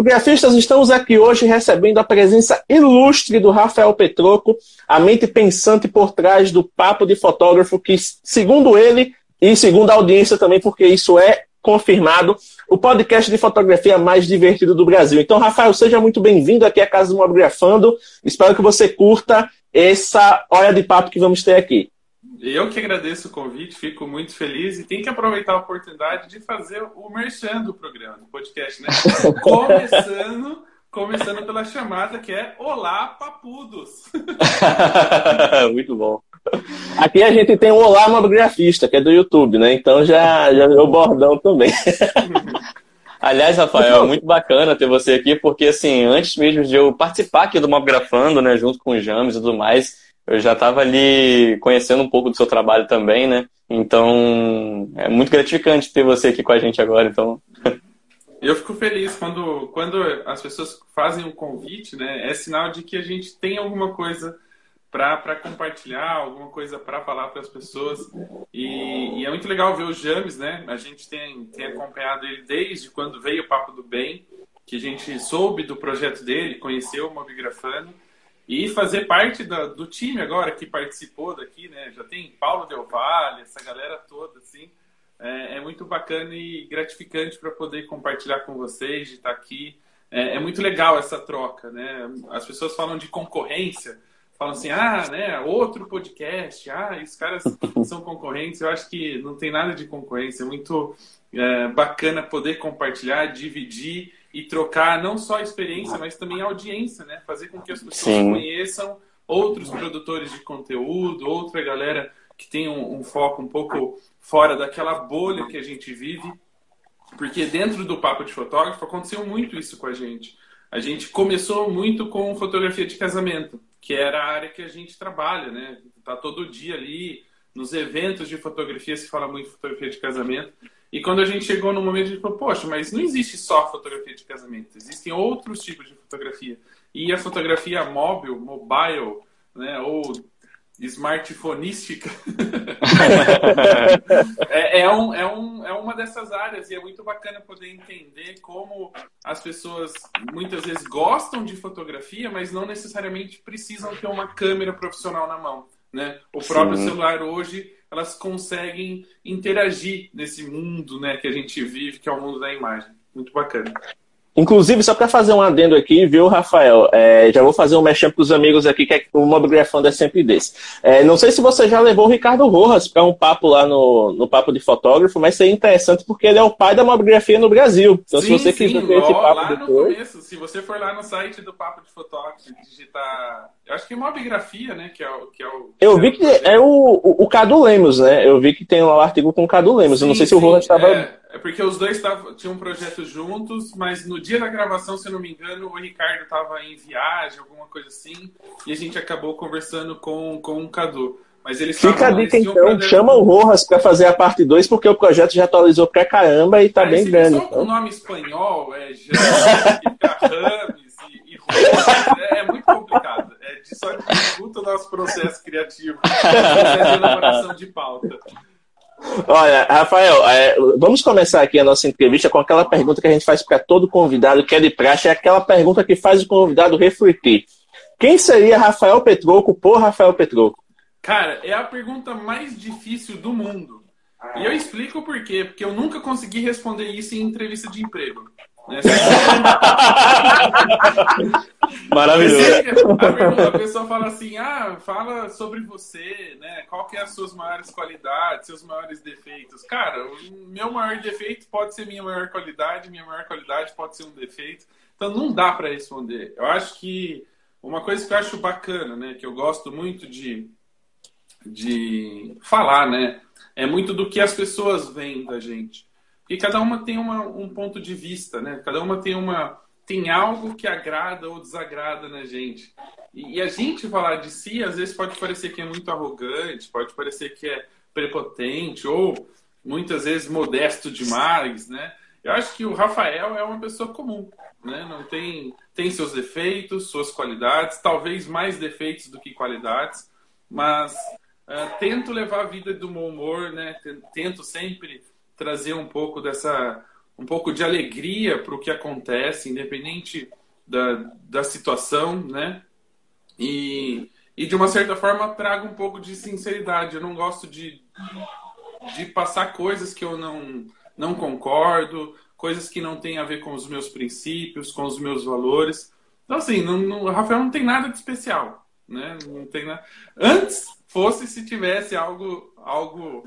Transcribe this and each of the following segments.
Autografistas, estamos aqui hoje recebendo a presença ilustre do Rafael Petroco, a mente pensante por trás do Papo de Fotógrafo, que, segundo ele, e segundo a audiência também, porque isso é confirmado, o podcast de fotografia mais divertido do Brasil. Então, Rafael, seja muito bem-vindo aqui à Casa do Mobgrafando. Espero que você curta essa hora de papo que vamos ter aqui. Eu que agradeço o convite, fico muito feliz e tem que aproveitar a oportunidade de fazer o merchan do programa, do podcast, né? começando, começando pela chamada que é Olá Papudos. muito bom. Aqui a gente tem o Olá Mobigrafista, que é do YouTube, né? Então já, já o bordão também. Aliás, Rafael, é muito bacana ter você aqui, porque assim, antes mesmo de eu participar aqui do Mobgrafando, né, junto com o James e tudo mais, eu já estava ali conhecendo um pouco do seu trabalho também, né? Então, é muito gratificante ter você aqui com a gente agora, então. Eu fico feliz quando, quando as pessoas fazem um convite, né? É sinal de que a gente tem alguma coisa para compartilhar, alguma coisa para falar para as pessoas. E, e, é muito legal ver o James, né? A gente tem, tem acompanhado ele desde quando veio o Papo do Bem, que a gente soube do projeto dele, conheceu o Mobigrafando e fazer parte da, do time agora que participou daqui, né? Já tem Paulo Del Valle, essa galera toda, assim. É, é muito bacana e gratificante para poder compartilhar com vocês, de estar aqui. É, é, muito legal essa troca, né? As pessoas falam de concorrência, falam assim, ah, né, outro podcast, ah, os caras são concorrentes. Eu acho que não tem nada de concorrência, é muito é, bacana poder compartilhar, dividir e trocar não só a experiência, mas também a audiência, né? Fazer com que as pessoas Sim. conheçam outros produtores de conteúdo, outra galera que tem um, um, foco um pouco fora daquela bolha que a gente vive. Porque dentro do Papo de Fotógrafo aconteceu muito isso com a gente. A gente começou muito com fotografia de casamento, que era a área que a gente trabalha, né? Tá todo dia ali, nos eventos de fotografia se fala muito de fotografia de casamento. E quando a gente chegou no momento, a gente falou, poxa, mas não existe só fotografia de casamento, existem outros tipos de fotografia. E a fotografia móvel, mobile, né, ou smartphonística, é, é, um, é, um, é uma dessas áreas e é muito bacana poder entender como as pessoas muitas vezes gostam de fotografia, mas não necessariamente precisam ter uma câmera profissional na mão. Né? O próprio Sim. celular hoje elas conseguem interagir nesse mundo né, que a gente vive, que é o mundo da imagem. Muito bacana. Inclusive, só para fazer um adendo aqui, viu, Rafael? É, já vou fazer um mexer para os amigos aqui, que é, o Mobigrafando é sempre desse. É, não sei se você já levou o Ricardo Rojas para um papo lá no, no Papo de Fotógrafo, mas seria interessante porque ele é o pai da mobigrafia no Brasil. Então, sim, se você quiser ver esse papo lá depois... no começo, se você for lá no site do Papo de Fotógrafo digitar... Eu acho que é mobigrafia, né? Que é o, que é o, eu vi que é o, o, o Cadu Lemos, né? Eu vi que tem um artigo com o Cadu Lemos. Sim, eu não sei se o Rojas estava... É... É porque os dois tavam, tinham um projeto juntos, mas no dia da gravação, se eu não me engano, o Ricardo estava em viagem, alguma coisa assim, e a gente acabou conversando com, com o Cadu. Mas eles Fica a dica então, um chama o Rojas para fazer a parte 2, porque o projeto já atualizou pra caramba e tá bem grande. Só então. o nome espanhol, é Rames e, e Rojas, é, é, muito complicado. É só dificulta o nosso processo criativo, o processo de elaboração de pauta. Olha, Rafael, é, vamos começar aqui a nossa entrevista com aquela pergunta que a gente faz para todo convidado que é de praxe, é aquela pergunta que faz o convidado refletir. Quem seria Rafael Petroco por Rafael Petroco? Cara, é a pergunta mais difícil do mundo. E eu explico por quê. Porque eu nunca consegui responder isso em entrevista de emprego. Né? Maravilhoso. A, pessoa fala assim, ah, fala sobre você, né? Qual que é as suas maiores qualidades, seus maiores defeitos? Cara, o meu maior defeito pode ser minha maior qualidade, minha maior qualidade pode ser um defeito. Então não dá para responder. Eu acho que uma coisa que eu acho bacana, né? Que eu gosto muito de, de falar, né? É muito do que as pessoas veem da gente. E cada uma tem uma, um ponto de vista, né? Cada uma tem uma tem algo que agrada ou desagrada na gente. E, e a gente falar de si, às vezes pode parecer que é muito arrogante, pode parecer que é prepotente ou muitas vezes modesto demais, né? Eu acho que o Rafael é uma pessoa comum, né? Não tem tem seus defeitos, suas qualidades, talvez mais defeitos do que qualidades, mas uh, tento levar a vida do bom humor, né? Tento sempre trazer um pouco dessa um pouco de alegria para o que acontece, independente da, da situação, né? E, e de uma certa forma trago um pouco de sinceridade. Eu não gosto de, de passar coisas que eu não, não concordo, coisas que não têm a ver com os meus princípios, com os meus valores. Então, assim, não, não, o Rafael não tem nada de especial, né? Não tem nada... Antes fosse se tivesse algo, algo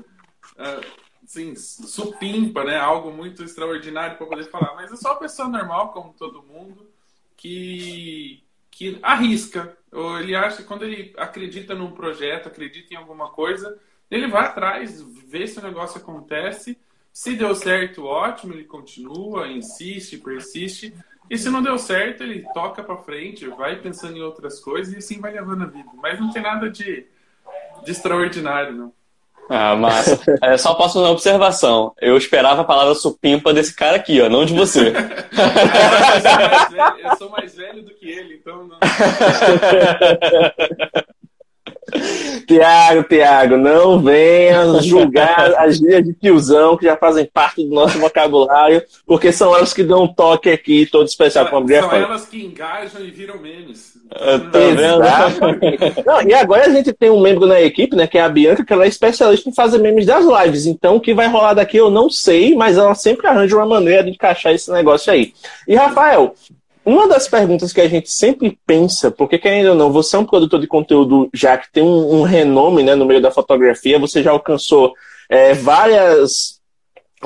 uh, assim, supimpa, né? Algo muito extraordinário para poder falar. Mas eu sou uma pessoa normal, como todo mundo, que, que arrisca. Ou ele acha que quando ele acredita num projeto, acredita em alguma coisa, ele vai atrás, vê se o negócio acontece. Se deu certo, ótimo, ele continua, insiste, persiste. E se não deu certo, ele toca para frente, vai pensando em outras coisas e assim vai levando a vida. Mas não tem nada de, de extraordinário, não. Ah, massa. É, só posso uma observação. Eu esperava a palavra supimpa desse cara aqui, ó, não de você. eu sou mais velho do que ele, então não. Tiago, Tiago, não venha julgar as gírias de tiozão que já fazem parte do nosso vocabulário, porque são elas que dão um toque aqui todo especial para a mulher. São elas que engajam e viram memes. Ah, tá vendo? Não, e agora a gente tem um membro na equipe, né, que é a Bianca, que ela é especialista em fazer memes das lives. Então, o que vai rolar daqui eu não sei, mas ela sempre arranja uma maneira de encaixar esse negócio aí. E, Rafael, uma das perguntas que a gente sempre pensa, porque querendo ou não, você é um produtor de conteúdo já que tem um, um renome né, no meio da fotografia, você já alcançou é, várias,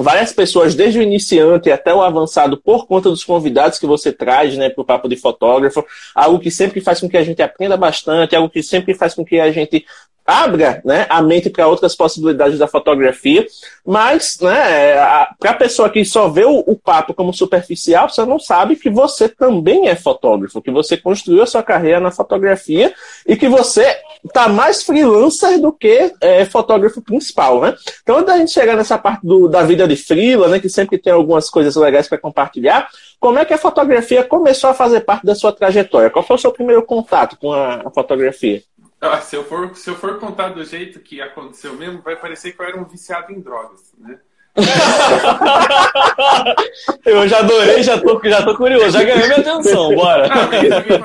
várias pessoas, desde o iniciante até o avançado, por conta dos convidados que você traz né, para o Papo de Fotógrafo, algo que sempre faz com que a gente aprenda bastante, algo que sempre faz com que a gente abra né, a mente para outras possibilidades da fotografia, mas né, para a pessoa que só vê o, o, papo como superficial, você não sabe que você também é fotógrafo, que você construiu a sua carreira na fotografia e que você está mais freelancer do que é, fotógrafo principal. Né? Então, antes da gente chegar nessa parte do, da vida de freela, né, que sempre tem algumas coisas legais para compartilhar, como é que a fotografia começou a fazer parte da sua trajetória? Qual foi o seu primeiro contato com a, a fotografia? Ah, se, eu for, se eu for contar do jeito que aconteceu mesmo, vai parecer que eu era um viciado em drogas, né? eu já adorei, já tô, já tô curioso, já ganhei minha atenção, bora. Ah,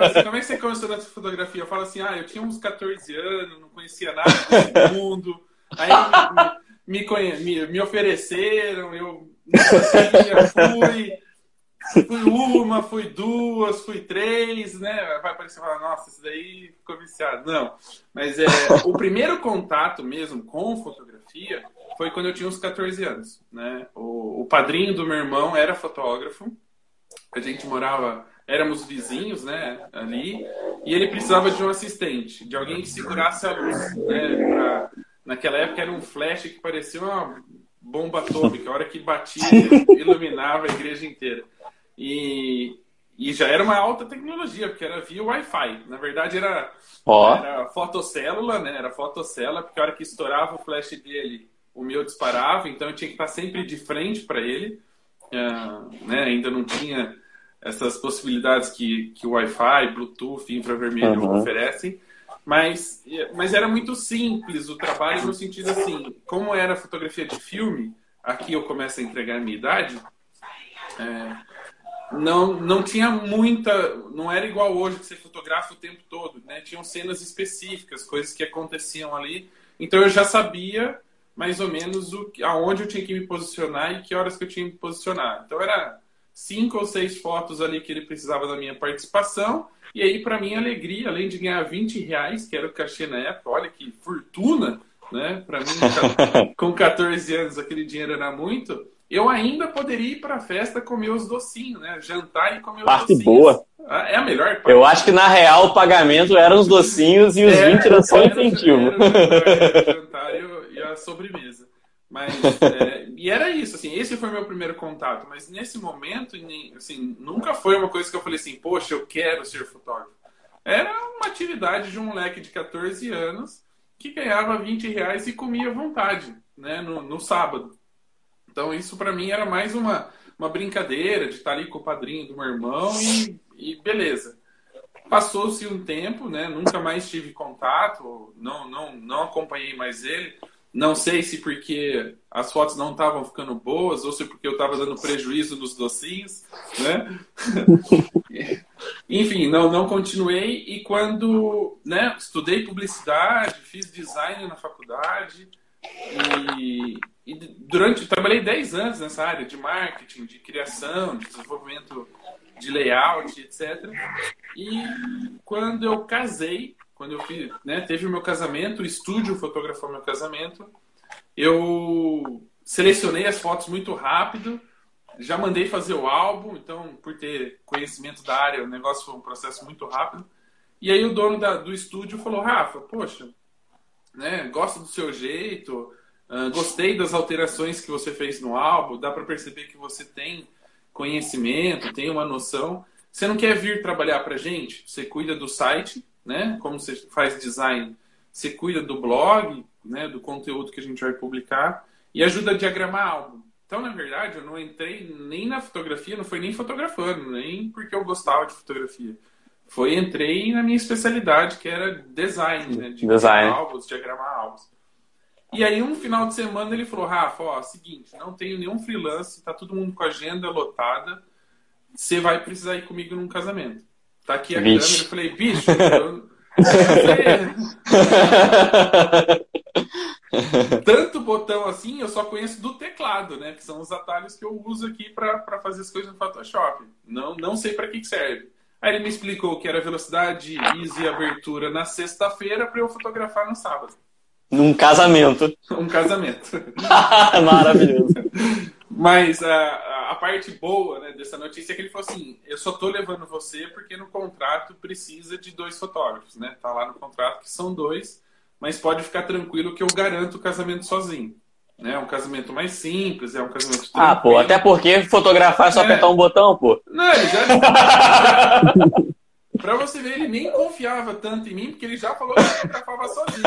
assim, como é que você começou nessa fotografia? Eu falo assim, ah, eu tinha uns 14 anos, não conhecia nada desse mundo, aí me, conhe... me, me ofereceram, eu não sabia, fui, Fui uma, fui duas, fui três, né? Vai parecer falar, nossa, isso daí ficou viciado. Não. Mas é, o primeiro contato mesmo com fotografia foi quando eu tinha uns 14 anos, né? O, o padrinho do meu irmão era fotógrafo. A gente morava, éramos vizinhos, né? Ali. E ele precisava de um assistente, de alguém que segurasse a luz, né? Pra, naquela época era um flash que parecia uma bomba atômica. A hora que batia, iluminava a igreja inteira. E, e já era uma alta tecnologia, porque era via Wi-Fi. Na verdade, era, oh. era fotocélula, né? Era fotocélula, porque a hora que estourava o flash dele, o meu disparava, então eu tinha que estar sempre de frente para ele. Uh, né? Ainda não tinha essas possibilidades que, que o Wi-Fi, Bluetooth, infravermelho uhum. oferecem. Mas, mas era muito simples o trabalho no sentido assim, como era fotografia de filme, aqui eu começo a entregar a minha idade, é, não, não tinha muita. Não era igual hoje que você fotografa o tempo todo, né? Tinham cenas específicas, coisas que aconteciam ali. Então eu já sabia mais ou menos o, aonde eu tinha que me posicionar e que horas que eu tinha que me posicionar. Então era cinco ou seis fotos ali que ele precisava da minha participação. E aí, para mim, alegria, além de ganhar 20 reais, que era o cachê na época, olha que fortuna, né? Para mim, com 14 anos, aquele dinheiro era muito eu ainda poderia ir para a festa comer os docinhos, né? Jantar e comer os parte docinhos. boa. Ah, é a melhor parte. Eu acho que na real o pagamento eram os docinhos e os é, 20 eram só incentivo. Era o jantar e a sobremesa. Mas, é, e era isso, assim, esse foi meu primeiro contato. Mas nesse momento, assim, nunca foi uma coisa que eu falei assim, poxa, eu quero ser fotógrafo. Era uma atividade de um moleque de 14 anos que ganhava 20 reais e comia à vontade, né, no, no sábado. Então isso para mim era mais uma, uma brincadeira de estar ali com o padrinho do meu irmão e, e beleza. Passou-se um tempo, né? Nunca mais tive contato, não, não, não acompanhei mais ele. Não sei se porque as fotos não estavam ficando boas ou se porque eu estava dando prejuízo nos docinhos, né? Enfim, não, não continuei e quando, né, estudei publicidade, fiz design na faculdade e, e durante trabalhei 10 anos nessa área de marketing, de criação, de desenvolvimento de layout, etc. E quando eu casei, quando eu fiz, né, teve o meu casamento, o estúdio fotografou meu casamento, eu selecionei as fotos muito rápido, já mandei fazer o álbum, então por ter conhecimento da área, o negócio foi um processo muito rápido. E aí o dono da, do estúdio falou, Rafa, poxa, né, gosto do seu jeito, uh, gostei das alterações que você fez no álbum, dá para perceber que você tem conhecimento, tem uma noção. Você não quer vir trabalhar para gente? Você cuida do site, né? Como você faz design, você cuida do blog, né? Do conteúdo que a gente vai publicar e ajuda a diagramar álbum. Então, na verdade, eu não entrei nem na fotografia, não foi nem fotografando, nem porque eu gostava de fotografia. Foi entrei na minha especialidade, que era design, né? De design. álbuns, diagramar álbuns. E aí, um final de semana, ele falou: Rafa, ó, seguinte, não tenho nenhum freelance, tá todo mundo com a agenda lotada, você vai precisar ir comigo num casamento. Tá aqui a Vixe. câmera. Eu falei: bicho, eu... Tanto botão assim, eu só conheço do teclado, né? Que são os atalhos que eu uso aqui para fazer as coisas no Photoshop. Não, não sei para que, que serve. Aí ele me explicou que era velocidade, easy e abertura na sexta-feira para eu fotografar no sábado. Num casamento. Um casamento. Maravilhoso. Mas a, a parte boa né, dessa notícia é que ele falou assim: eu só tô levando você porque no contrato precisa de dois fotógrafos, né? Tá lá no contrato que são dois, mas pode ficar tranquilo que eu garanto o casamento sozinho. Né? É um casamento mais simples, é um casamento tranquilo. Ah, pô, até porque fotografar é só é. apertar um botão, pô. Não, ele já. Pra você ver, ele nem confiava tanto em mim, porque ele já falou que fotografava sozinho.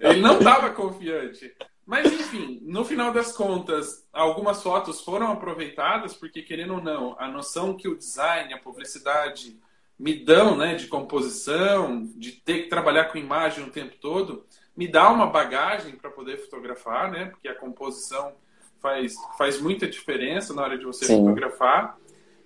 ele não estava confiante. Mas, enfim, no final das contas, algumas fotos foram aproveitadas, porque, querendo ou não, a noção que o design, a publicidade me dão, né, de composição, de ter que trabalhar com imagem o tempo todo, me dá uma bagagem para poder fotografar, né, porque a composição faz, faz muita diferença na hora de você Sim. fotografar.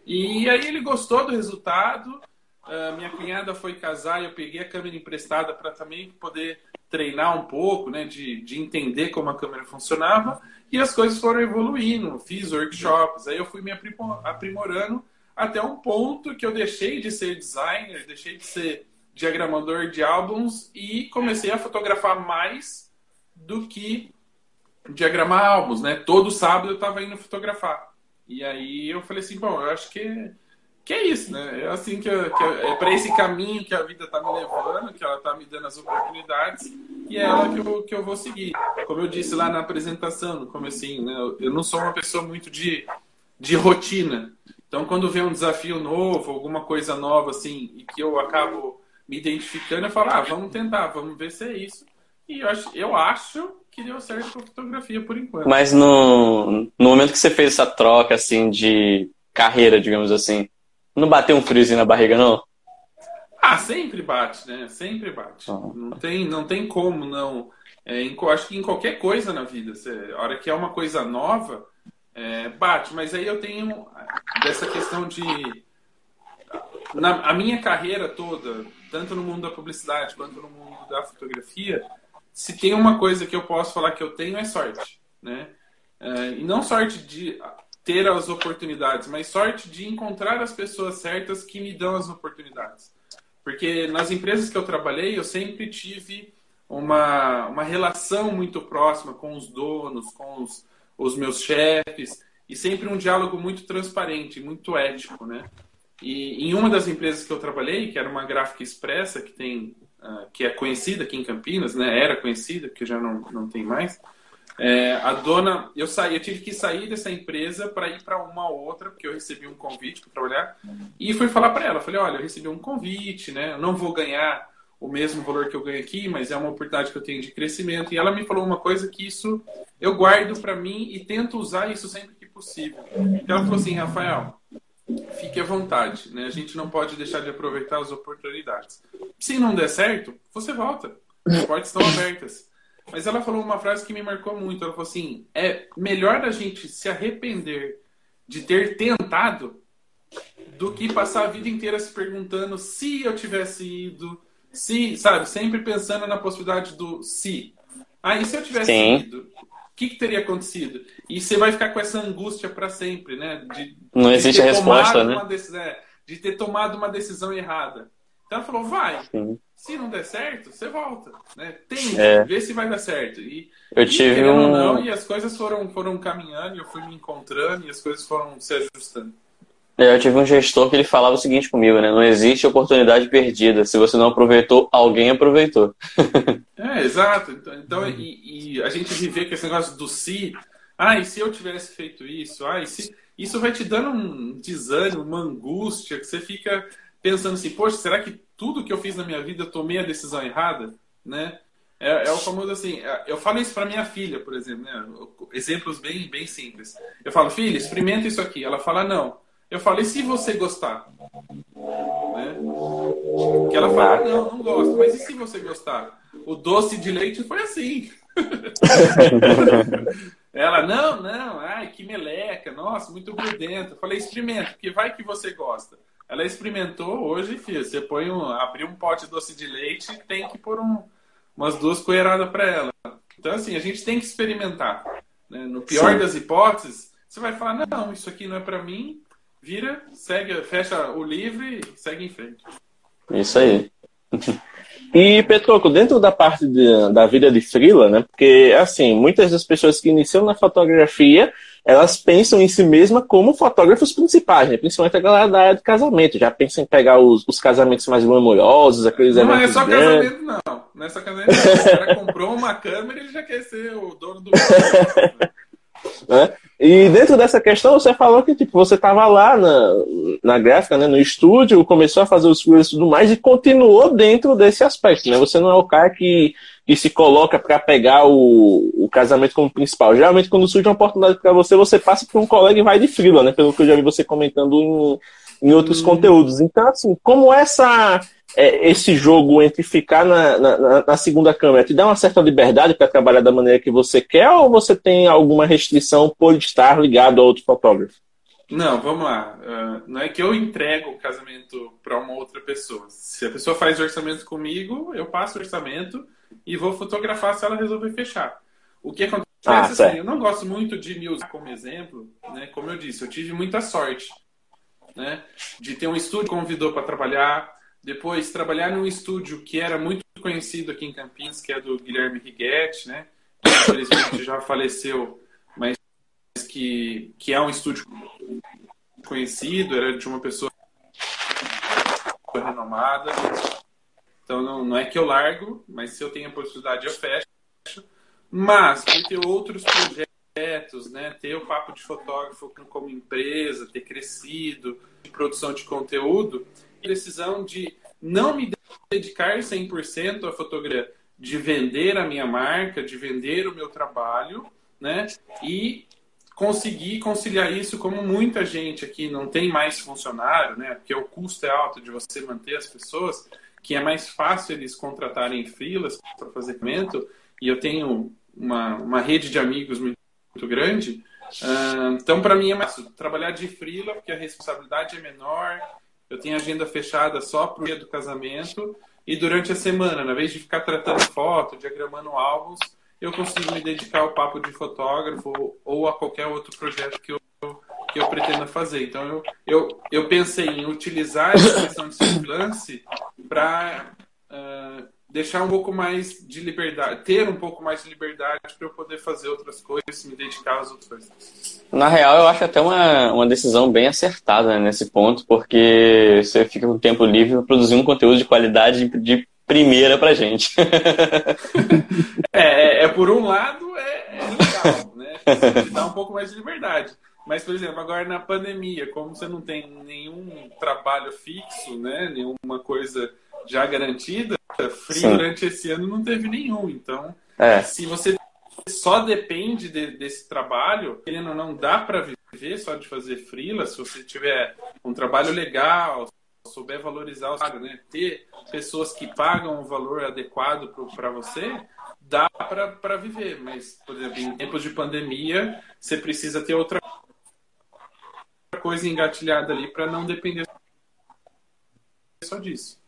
E aí ele gostou do resultado. Uh, minha cunhada foi casar e eu peguei a câmera emprestada para também poder treinar um pouco, né, de, de entender como a câmera funcionava. E as coisas foram evoluindo. Fiz workshops, aí eu fui me aprimorando até um ponto que eu deixei de ser designer, deixei de ser diagramador de álbuns e comecei a fotografar mais do que diagramar álbuns, né? Todo sábado eu estava indo fotografar. E aí eu falei assim, bom, eu acho que, que é isso, né? É assim que, eu, que eu, é para esse caminho que a vida está me levando, que ela está me dando as oportunidades, e é ela que eu, que eu vou seguir. Como eu disse lá na apresentação, no comecinho, né? Eu não sou uma pessoa muito de, de rotina. Então, quando vem um desafio novo, alguma coisa nova, assim, e que eu acabo me identificando, eu falo, ah, vamos tentar, vamos ver se é isso. E eu acho, eu acho que deu certo com a fotografia por enquanto. Mas no, no momento que você fez essa troca assim de carreira, digamos assim, não bateu um friozinho na barriga, não? Ah, sempre bate, né? Sempre bate. Uhum. Não, tem, não tem como não. É, em, acho que em qualquer coisa na vida, você, a hora que é uma coisa nova, é, bate. Mas aí eu tenho dessa questão de. Na, a minha carreira toda, tanto no mundo da publicidade quanto no mundo da fotografia, se tem uma coisa que eu posso falar que eu tenho é sorte, né? É, e não sorte de ter as oportunidades, mas sorte de encontrar as pessoas certas que me dão as oportunidades. Porque nas empresas que eu trabalhei, eu sempre tive uma, uma relação muito próxima com os donos, com os, os meus chefes, e sempre um diálogo muito transparente, muito ético, né? E em uma das empresas que eu trabalhei, que era uma gráfica expressa, que tem uh, que é conhecida aqui em Campinas, né? Era conhecida, porque já não, não tem mais. É, a dona, eu saí, eu tive que sair dessa empresa para ir para uma outra, porque eu recebi um convite para trabalhar e fui falar para ela, falei, olha, eu recebi um convite, né? Eu não vou ganhar o mesmo valor que eu ganho aqui, mas é uma oportunidade que eu tenho de crescimento. E ela me falou uma coisa que isso eu guardo para mim e tento usar isso sempre que possível. Ela falou assim, Rafael, fique à vontade, né? A gente não pode deixar de aproveitar as oportunidades. Se não der certo, você volta. As portas estão abertas. Mas ela falou uma frase que me marcou muito. Ela falou assim: é melhor a gente se arrepender de ter tentado do que passar a vida inteira se perguntando se eu tivesse ido, se, sabe, sempre pensando na possibilidade do se. Ah, e se eu tivesse Sim. ido? O que, que, teria acontecido? E você vai ficar com essa angústia para sempre, né? De, Não existe a resposta, né? Decisão, é, de ter tomado uma decisão errada. Então ela falou, vai. Sim. Se não der certo, você volta. Né? Tente, é. vê se vai dar certo. E, eu e, tive um... não, e as coisas foram, foram caminhando, eu fui me encontrando e as coisas foram se ajustando. É, eu tive um gestor que ele falava o seguinte comigo, né? Não existe oportunidade perdida. Se você não aproveitou, alguém aproveitou. é, exato. Então, então e, e, a gente viver com esse negócio do se. Ah, e se eu tivesse feito isso? Ah, e se. Isso vai te dando um desânimo, uma angústia, que você fica pensando assim, poxa, será que tudo que eu fiz na minha vida eu tomei a decisão errada? Né? É, é o famoso assim, é, eu falo isso para minha filha, por exemplo, né? exemplos bem, bem simples. Eu falo, filha, experimenta isso aqui. Ela fala, não. Eu falei, se você gostar? Né? Que ela fala, não, não gosto. Mas e se você gostar? O doce de leite foi assim. ela, não, não, ai, que meleca, nossa, muito grudento. Eu falei, experimenta, porque vai que você gosta. Ela experimentou hoje, filha. Você põe um, abrir um pote de doce de leite, tem que pôr um, umas duas colheradas para ela. Então, assim, a gente tem que experimentar. Né? No pior Sim. das hipóteses, você vai falar: não, isso aqui não é para mim. Vira, segue, fecha o livro e segue em frente. Isso aí. E, Petroco, dentro da parte de, da vida de frila, né? Porque, assim, muitas das pessoas que iniciam na fotografia, elas pensam em si mesma como fotógrafos principais, né? Principalmente a galera da área de casamento. Já pensam em pegar os, os casamentos mais glamourosos, aqueles não, eventos Não é só grandes. casamento, não. Não é só casamento, não. O cara comprou uma câmera e ele já quer ser o dono do... né? E dentro dessa questão, você falou que tipo, você estava lá na, na gráfica, né, no estúdio, começou a fazer os cursos e tudo mais, e continuou dentro desse aspecto. Né? Você não é o cara que, que se coloca para pegar o, o casamento como principal. Geralmente, quando surge uma oportunidade para você, você passa para um colega e vai de frila, né? pelo que eu já vi você comentando em, em outros hum. conteúdos. Então, assim, como essa é, esse jogo entre ficar na, na, na, segunda câmera te dá uma certa liberdade para trabalhar da maneira que você quer ou você tem alguma restrição por estar ligado a outro fotógrafo? Não, vamos lá. Uh, não é que eu entrego o casamento para uma outra pessoa. Se a pessoa faz orçamento comigo, eu passo o orçamento e vou fotografar se ela resolver fechar. O que acontece ah, assim, eu não gosto muito de me usar como exemplo, né? Como eu disse, eu tive muita sorte, né? De ter um estúdio que convidou para trabalhar, depois, trabalhar num estúdio que era muito conhecido aqui em Campinas, que é do Guilherme Righetti, né? Que, infelizmente já faleceu, mas que, que é um estúdio conhecido, era de uma pessoa renomada. Então, não, não é que eu largo, mas se eu tenho a possibilidade, eu fecho. Mas, ter outros projetos, né? Ter o Papo de Fotógrafo como empresa, ter crescido, de produção de conteúdo, decisão de não me dedicar 100% à fotografia, de vender a minha marca, de vender o meu trabalho, né? E conseguir conciliar isso como muita gente aqui não tem mais funcionário, né? Porque o custo é alto de você manter as pessoas, que é mais fácil eles contratarem freelas para fazer evento. E eu tenho uma, uma rede de amigos muito, muito grande. Uh, então, para mim é mais fácil trabalhar de freela, porque a responsabilidade é menor, eu tenho agenda fechada só para o dia do casamento e durante a semana, na vez de ficar tratando foto, diagramando álbuns, eu consigo me dedicar ao papo de fotógrafo ou a qualquer outro projeto que eu, que eu pretenda fazer. Então, eu, eu, eu pensei em utilizar essa questão de freelance para deixar um pouco mais de liberdade, ter um pouco mais de liberdade para eu poder fazer outras coisas, me dedicar às outras coisas. Na real, eu acho até uma, uma decisão bem acertada né, nesse ponto, porque você fica com tempo livre para produzir um conteúdo de qualidade de primeira pra gente. é, é, é, por um lado, é, é legal, né? Te dá um pouco mais de liberdade. Mas, por exemplo, agora na pandemia, como você não tem nenhum trabalho fixo, né? Nenhuma coisa já garantida, frio durante esse ano não teve nenhum. Então, é. se você só depende de, desse trabalho, ele não, não dá para viver só de fazer freela, se você tiver um trabalho legal, souber valorizar o salário, né? Ter pessoas que pagam o valor adequado para você, dá para viver. Mas, por exemplo, em tempos de pandemia, você precisa ter outra coisa engatilhada ali para não depender só disso.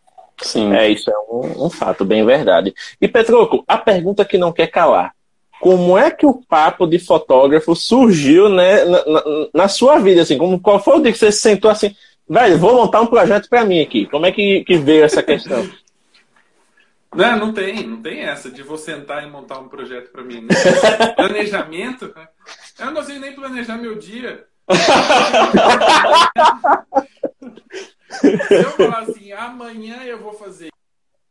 Sim, é isso é um, um, fato bem verdade. E Petroco, a pergunta que não quer calar: como é que o papo de fotógrafo surgiu né, na, na, na sua vida? Assim, como, qual foi o dia que você se sentou assim, velho, vou montar um projeto para mim aqui? Como é que, que veio essa questão? Não, não tem, não tem essa de vou sentar e montar um projeto para mim. Né? Planejamento, né? eu não consigo nem planejar meu dia. Se eu falar assim, amanhã eu vou fazer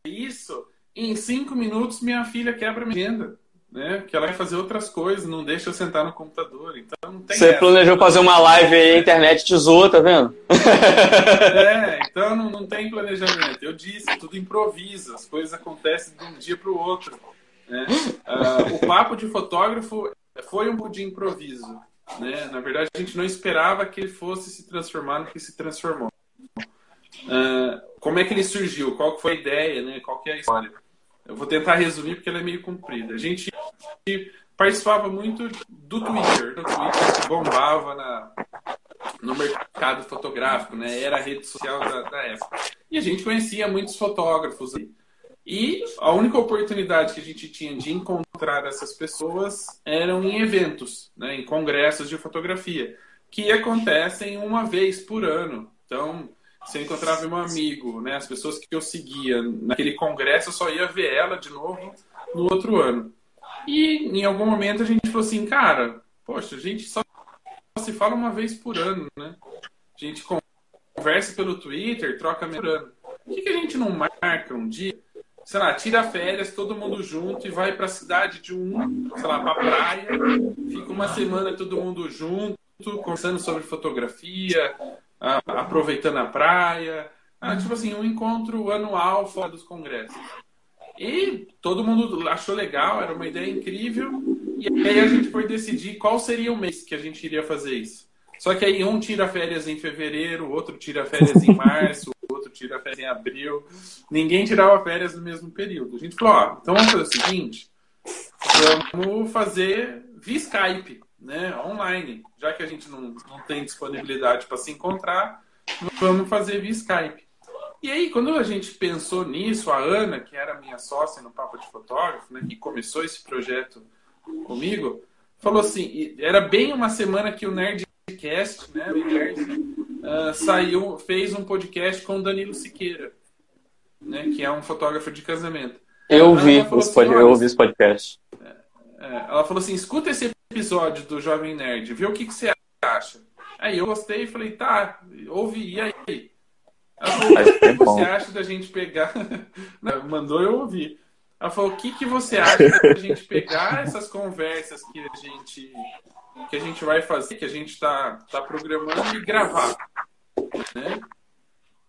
isso, em cinco minutos minha filha quebra minha agenda. Né? Que ela vai fazer outras coisas, não deixa eu sentar no computador. Então não tem Você essa. planejou fazer uma live aí, a internet te zoou, tá vendo? É, então não, não tem planejamento. Eu disse, tudo improvisa, as coisas acontecem de um dia para o outro. Né? Uh, o papo de fotógrafo foi um de improviso. Né? Na verdade, a gente não esperava que ele fosse se transformar no que se transformou. Uh, como é que ele surgiu? Qual foi a ideia? Né? Qual é a história? Eu vou tentar resumir porque ela é meio comprida. A gente participava muito do Twitter, do Twitter que bombava na, no mercado fotográfico, né? Era a rede social da, da época. E a gente conhecia muitos fotógrafos aí. E a única oportunidade que a gente tinha de encontrar essas pessoas eram em eventos, né, em congressos de fotografia, que acontecem uma vez por ano. Então, se eu encontrava meu amigo, né, as pessoas que eu seguia naquele congresso, eu só ia ver ela de novo no outro ano. E em algum momento a gente falou assim, cara, poxa, a gente só se fala uma vez por ano, né? A gente conversa pelo Twitter, troca por ano. Por que, que a gente não marca um dia sei lá, tira férias todo mundo junto e vai para a cidade de um, sei lá, para praia, fica uma semana todo mundo junto, conversando sobre fotografia, a, aproveitando a praia. Ah, tipo assim, um encontro anual fora dos congressos. E todo mundo achou legal, era uma ideia incrível. E aí a gente foi decidir qual seria o mês que a gente iria fazer isso. Só que aí um tira férias em fevereiro, outro tira férias em março, outro tira férias em abril. Ninguém tirava férias no mesmo período. A gente falou, ó, então vamos fazer o seguinte, vamos fazer via Skype, né, online. Já que a gente não, não tem disponibilidade para se encontrar, vamos fazer via Skype. E aí, quando a gente pensou nisso, a Ana, que era minha sócia no Papo de Fotógrafo, né, que começou esse projeto comigo, falou assim, era bem uma semana que o Nerdcast, né, uh, saiu, fez um podcast com o Danilo Siqueira, né, que é um fotógrafo de casamento. Eu vi, assim, eu ouvi esse podcast. É, é, ela falou assim: escuta esse episódio do Jovem Nerd, vê o que, que você acha. Aí eu gostei e falei: tá, ouvi, e aí? Ela falou: o que você acha da gente pegar. Mandou eu ouvir. Ela falou: o que, que você acha da gente pegar essas conversas que a gente que a gente vai fazer, que a gente está tá programando e gravar. Né?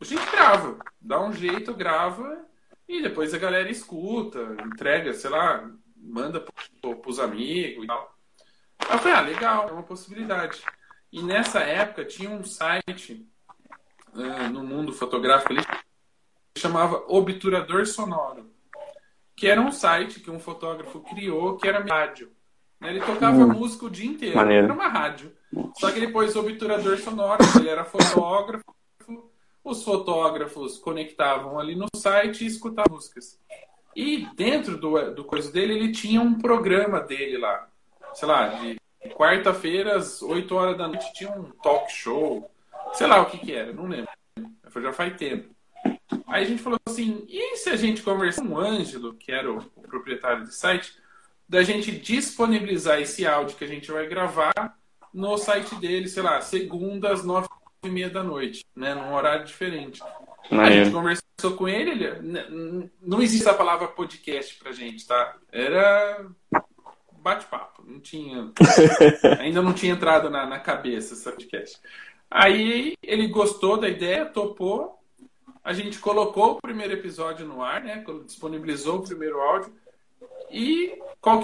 A gente grava, dá um jeito, grava e depois a galera escuta, entrega, sei lá, manda para os amigos e tal. Eu falei, ah, legal, é uma possibilidade. E nessa época tinha um site uh, no mundo fotográfico ali que chamava Obturador Sonoro, que era um site que um fotógrafo criou que era rádio. Né? Ele tocava hum. música o dia inteiro. Maneiro. Era uma rádio. Só que ele pôs obturador sonoro, ele era fotógrafo. Os fotógrafos conectavam ali no site e escutavam músicas. E dentro do, do coisa dele, ele tinha um programa dele lá. Sei lá, de quarta-feira, às 8 horas da noite, tinha um talk show. Sei lá o que que era, não lembro. Já faz tempo. Aí a gente falou assim, e se a gente conversar com o Ângelo, que era o, o proprietário do site, da gente disponibilizar esse áudio que a gente vai gravar no site dele, sei lá, segunda às nove e meia da noite, né, num horário diferente. A gente conversou com ele, ele, não existe a palavra podcast pra gente, tá? Era bate-papo, não tinha. ainda não tinha entrado na, na cabeça esse podcast. Aí ele gostou da ideia, topou. A gente colocou o primeiro episódio no ar, né? Disponibilizou o primeiro áudio. E qual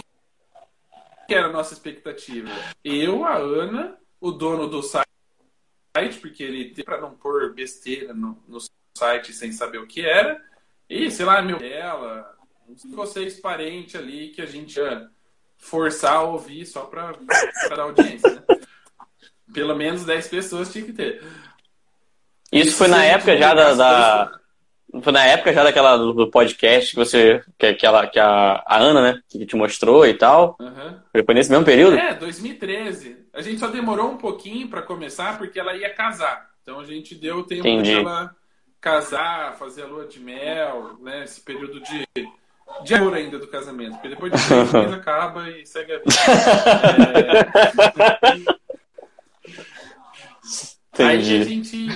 que era a nossa expectativa? Eu, a Ana, o dono do site, porque ele para não pôr besteira no, no site sem saber o que era. E, sei lá, meu dela, vocês parente ali que a gente ia forçar a ouvir só para dar audiência, né? Pelo menos 10 pessoas tinha que ter. Isso foi na época já da, da, Foi na época já daquela do podcast que você. Que, que, ela, que a, a Ana, né? Que te mostrou e tal. Uhum. Foi nesse mesmo período? É, 2013. A gente só demorou um pouquinho para começar porque ela ia casar. Então a gente deu tempo para ela casar, fazer a lua de mel, né? Esse período de, de amor ainda do casamento. Porque depois de três meses acaba e segue a vida. É... Aí a gente,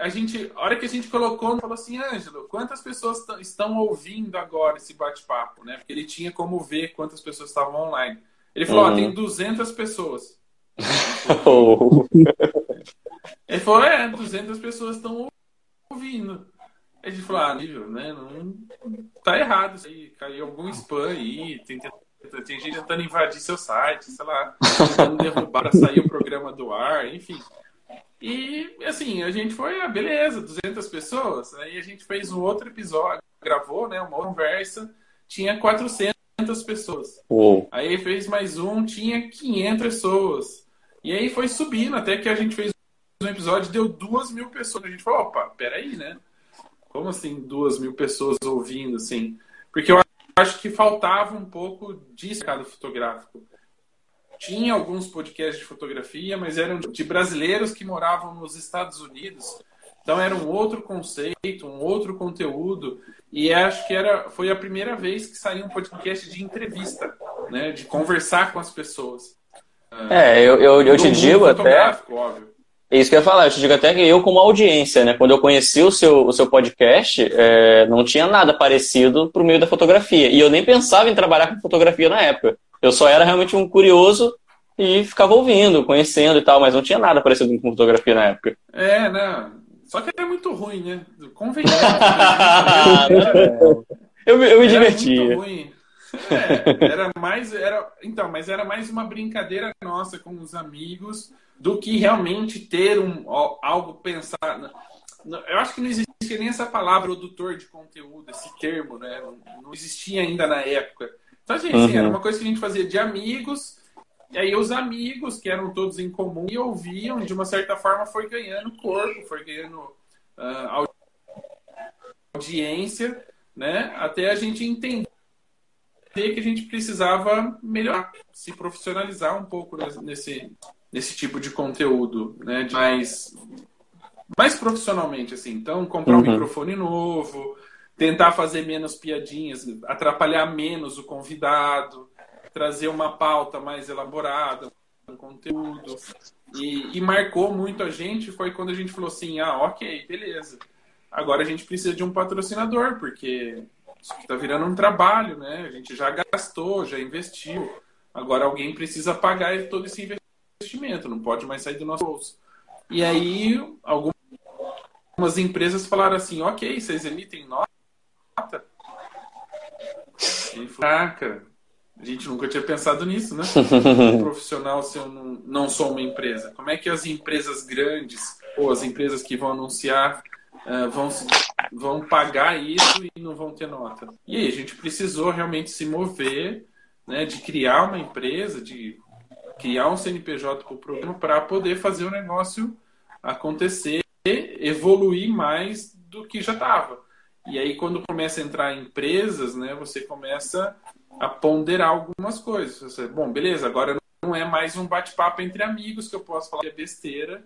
a gente, a hora que a gente colocou, falou assim, Ângelo, quantas pessoas estão ouvindo agora esse bate-papo, né? Porque ele tinha como ver quantas pessoas estavam online. Ele falou, uhum. ó, tem 200 pessoas. Oh. Ele falou, é, 200 pessoas estão ouvindo. Aí a gente falou, ah, nível, né? Não, tá errado isso aí. Caiu algum spam aí, tem, tem gente tentando invadir seu site, sei lá, tentando derrubar sair o programa do ar, enfim. E, assim, a gente foi, ah, beleza, 200 pessoas. Aí a gente fez um outro episódio, gravou, né, uma conversa, tinha 400 pessoas. Uou. Aí fez mais um, tinha 500 pessoas. E aí foi subindo, até que a gente fez um episódio, deu duas mil pessoas. A gente falou, opa, peraí, né? Como assim duas mil pessoas ouvindo, assim? Porque eu acho que faltava um pouco disso mercado fotográfico. Tinha alguns podcasts de fotografia, mas eram de brasileiros que moravam nos Estados Unidos. Então era um outro conceito, um outro conteúdo. E acho que era, foi a primeira vez que saiu um podcast de entrevista, né? De conversar com as pessoas. É, eu, eu, eu te digo até. Óbvio. É isso que eu ia falar, eu te digo até que eu, como audiência, né? Quando eu conheci o seu, o seu podcast, é, não tinha nada parecido pro meio da fotografia. E eu nem pensava em trabalhar com fotografia na época. Eu só era realmente um curioso e ficava ouvindo, conhecendo e tal, mas não tinha nada parecido com fotografia na época. É, né? Só que era muito ruim, né? Convenhamos. eu, eu me divertia. Muito ruim. É, era mais. Era, então, mas era mais uma brincadeira nossa com os amigos do que realmente ter um, algo pensado. Eu acho que não existia nem essa palavra produtor de conteúdo, esse termo, né? Não existia ainda na época. Então, gente, assim, uhum. era uma coisa que a gente fazia de amigos, e aí os amigos, que eram todos em comum, e ouviam, de uma certa forma, foi ganhando corpo, foi ganhando uh, audiência, né? Até a gente entender que a gente precisava melhorar, se profissionalizar um pouco nesse, nesse tipo de conteúdo, né? De mais, mais profissionalmente, assim. Então, comprar uhum. um microfone novo, tentar fazer menos piadinhas, atrapalhar menos o convidado, trazer uma pauta mais elaborada, um conteúdo. E, e marcou muito a gente foi quando a gente falou assim, ah, ok, beleza. Agora a gente precisa de um patrocinador, porque isso está virando um trabalho, né? A gente já gastou, já investiu. Agora alguém precisa pagar todo esse investimento não pode mais sair do nosso bolso. E aí, algumas empresas falaram assim: ok, vocês emitem nota? E caraca, a gente nunca tinha pensado nisso, né? Um profissional se eu não, não sou uma empresa. Como é que as empresas grandes ou as empresas que vão anunciar uh, vão, vão pagar isso e não vão ter nota? E aí a gente precisou realmente se mover, né, de criar uma empresa, de criar um CNPJ para o programa para poder fazer o negócio acontecer, evoluir mais do que já estava. E aí, quando começa a entrar empresas, né, você começa a ponderar algumas coisas. Você, bom, beleza, agora não é mais um bate-papo entre amigos que eu posso falar que é besteira,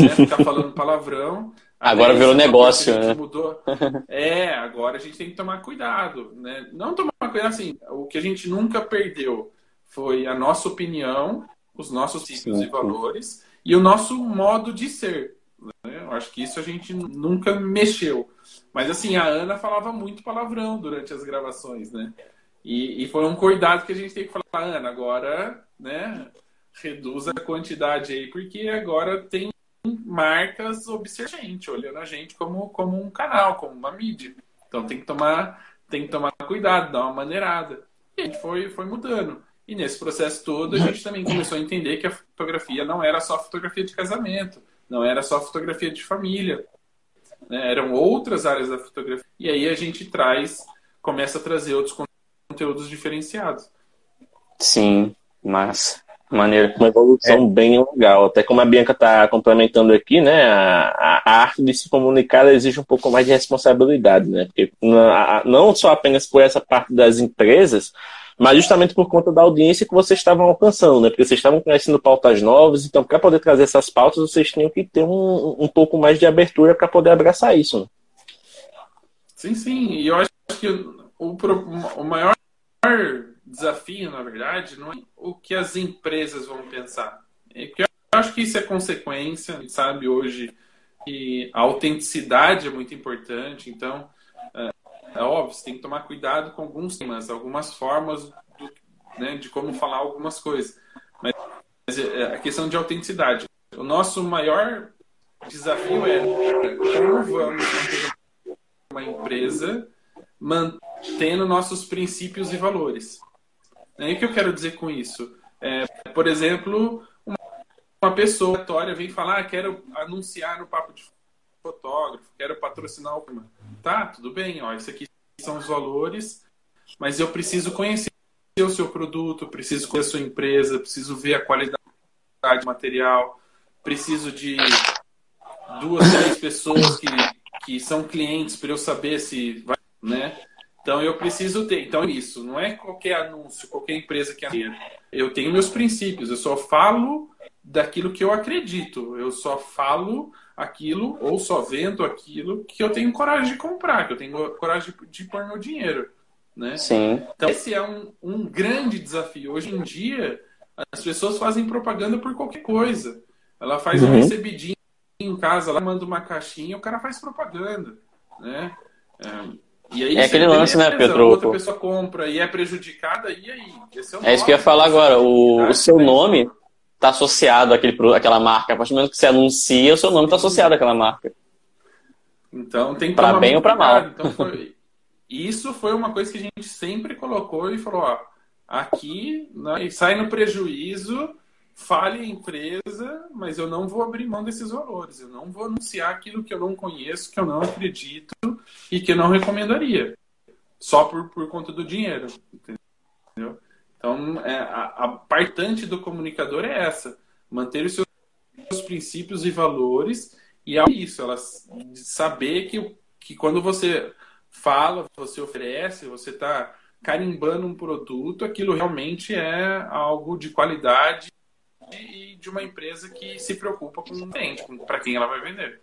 né, ficar falando palavrão. Agora virou negócio, né? Mudou. É, agora a gente tem que tomar cuidado, né? Não tomar cuidado assim, o que a gente nunca perdeu foi a nossa opinião, os nossos ciclos e valores e o nosso modo de ser. Né? Acho que isso a gente nunca mexeu. Mas assim, a Ana falava muito palavrão durante as gravações, né? E, e foi um cuidado que a gente tem que falar, Ana, agora, né? Reduz a quantidade aí, porque agora tem marcas observando olhando a gente como, como um canal, como uma mídia. Então tem que tomar, tem que tomar cuidado, dar uma maneirada. E a gente foi, foi mudando. E nesse processo todo, a gente também começou a entender que a fotografia não era só fotografia de casamento, não era só fotografia de família. Né? Eram outras áreas da fotografia. E aí a gente traz, começa a trazer outros conteúdos diferenciados. Sim, massa. Maneira. Uma evolução é. bem legal. Até como a Bianca está complementando aqui, né? A, a, arte de se comunicar exige um pouco mais de responsabilidade, né? Porque não só apenas por essa parte das empresas, mas justamente por conta da audiência que vocês estavam alcançando, né? Porque vocês estavam conhecendo pautas novas, então para poder trazer essas pautas, vocês tinham que ter um, um pouco mais de abertura para poder abraçar isso. Né? Sim, sim. E eu acho que o, o maior desafio, na verdade, não é o que as empresas vão pensar. É eu acho que isso é consequência, sabe hoje que a autenticidade é muito importante, então é, é óbvio, você tem que tomar cuidado com alguns temas, algumas formas do, né, de como falar algumas coisas. Mas, mas é, a questão de autenticidade. O nosso maior desafio é como vamos uma empresa mantendo nossos princípios e valores. E o que eu quero dizer com isso? É, por exemplo, uma, uma pessoa aleatória vem falar, ah, quero anunciar no papo de fotógrafo, quero patrocinar o Tá, tudo bem, ó, isso aqui são os valores, mas eu preciso conhecer o seu produto, preciso conhecer a sua empresa, preciso ver a qualidade do material, preciso de duas, três pessoas que, que são clientes para eu saber se vai, né? Então eu preciso ter. Então isso não é qualquer anúncio, qualquer empresa que anuncia. Eu tenho meus princípios. Eu só falo daquilo que eu acredito. Eu só falo aquilo ou só vendo aquilo que eu tenho coragem de comprar, que eu tenho coragem de, de pôr meu dinheiro, né? Sim. Então esse é um, um grande desafio. Hoje em dia as pessoas fazem propaganda por qualquer coisa. Ela faz uhum. um recebidinho em casa, ela manda uma caixinha, o cara faz propaganda, né? É, e aí, é aquele lance, né, Pedro? Outra pessoa compra e é prejudicada, e aí? É, é, isso que eu ia falar agora. O, o seu nome está associado àquele, àquela marca. A partir do momento que você anuncia, o seu nome está associado àquela marca. Então tem que Para bem ou para mal. Então, foi... Isso foi uma coisa que a gente sempre colocou e falou: ó, aqui né, sai no prejuízo fale a empresa, mas eu não vou abrir mão desses valores. Eu não vou anunciar aquilo que eu não conheço, que eu não acredito e que eu não recomendaria. Só por, por conta do dinheiro. Entendeu? Então, é, a, a partante do comunicador é essa: manter os seus, seus princípios e valores. E é isso, ela saber que, que quando você fala, você oferece, você está carimbando um produto, aquilo realmente é algo de qualidade e de uma empresa que se preocupa com o cliente, para quem ela vai vender.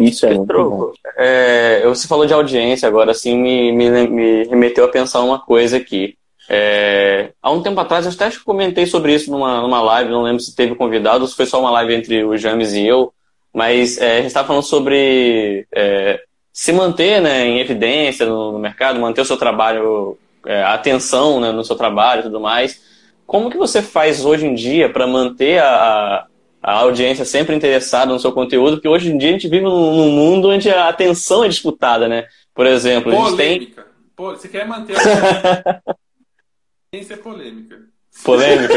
Isso é Pedro, é, você falou de audiência agora, assim, me, me, me remeteu a pensar uma coisa aqui. É, há um tempo atrás, eu até comentei sobre isso numa, numa live, não lembro se teve convidado ou se foi só uma live entre o James e eu, mas é, a gente estava falando sobre é, se manter né, em evidência no, no, mercado, manter o seu trabalho, é, atenção né, no seu trabalho e tudo mais. Como que você faz hoje em dia para manter a, a audiência sempre interessada no seu conteúdo? Porque hoje em dia a gente vive num, num mundo onde a atenção é disputada, né? Por exemplo, polêmica. a gente tem... Pô, você quer manter a audiência é polêmica. Polêmica?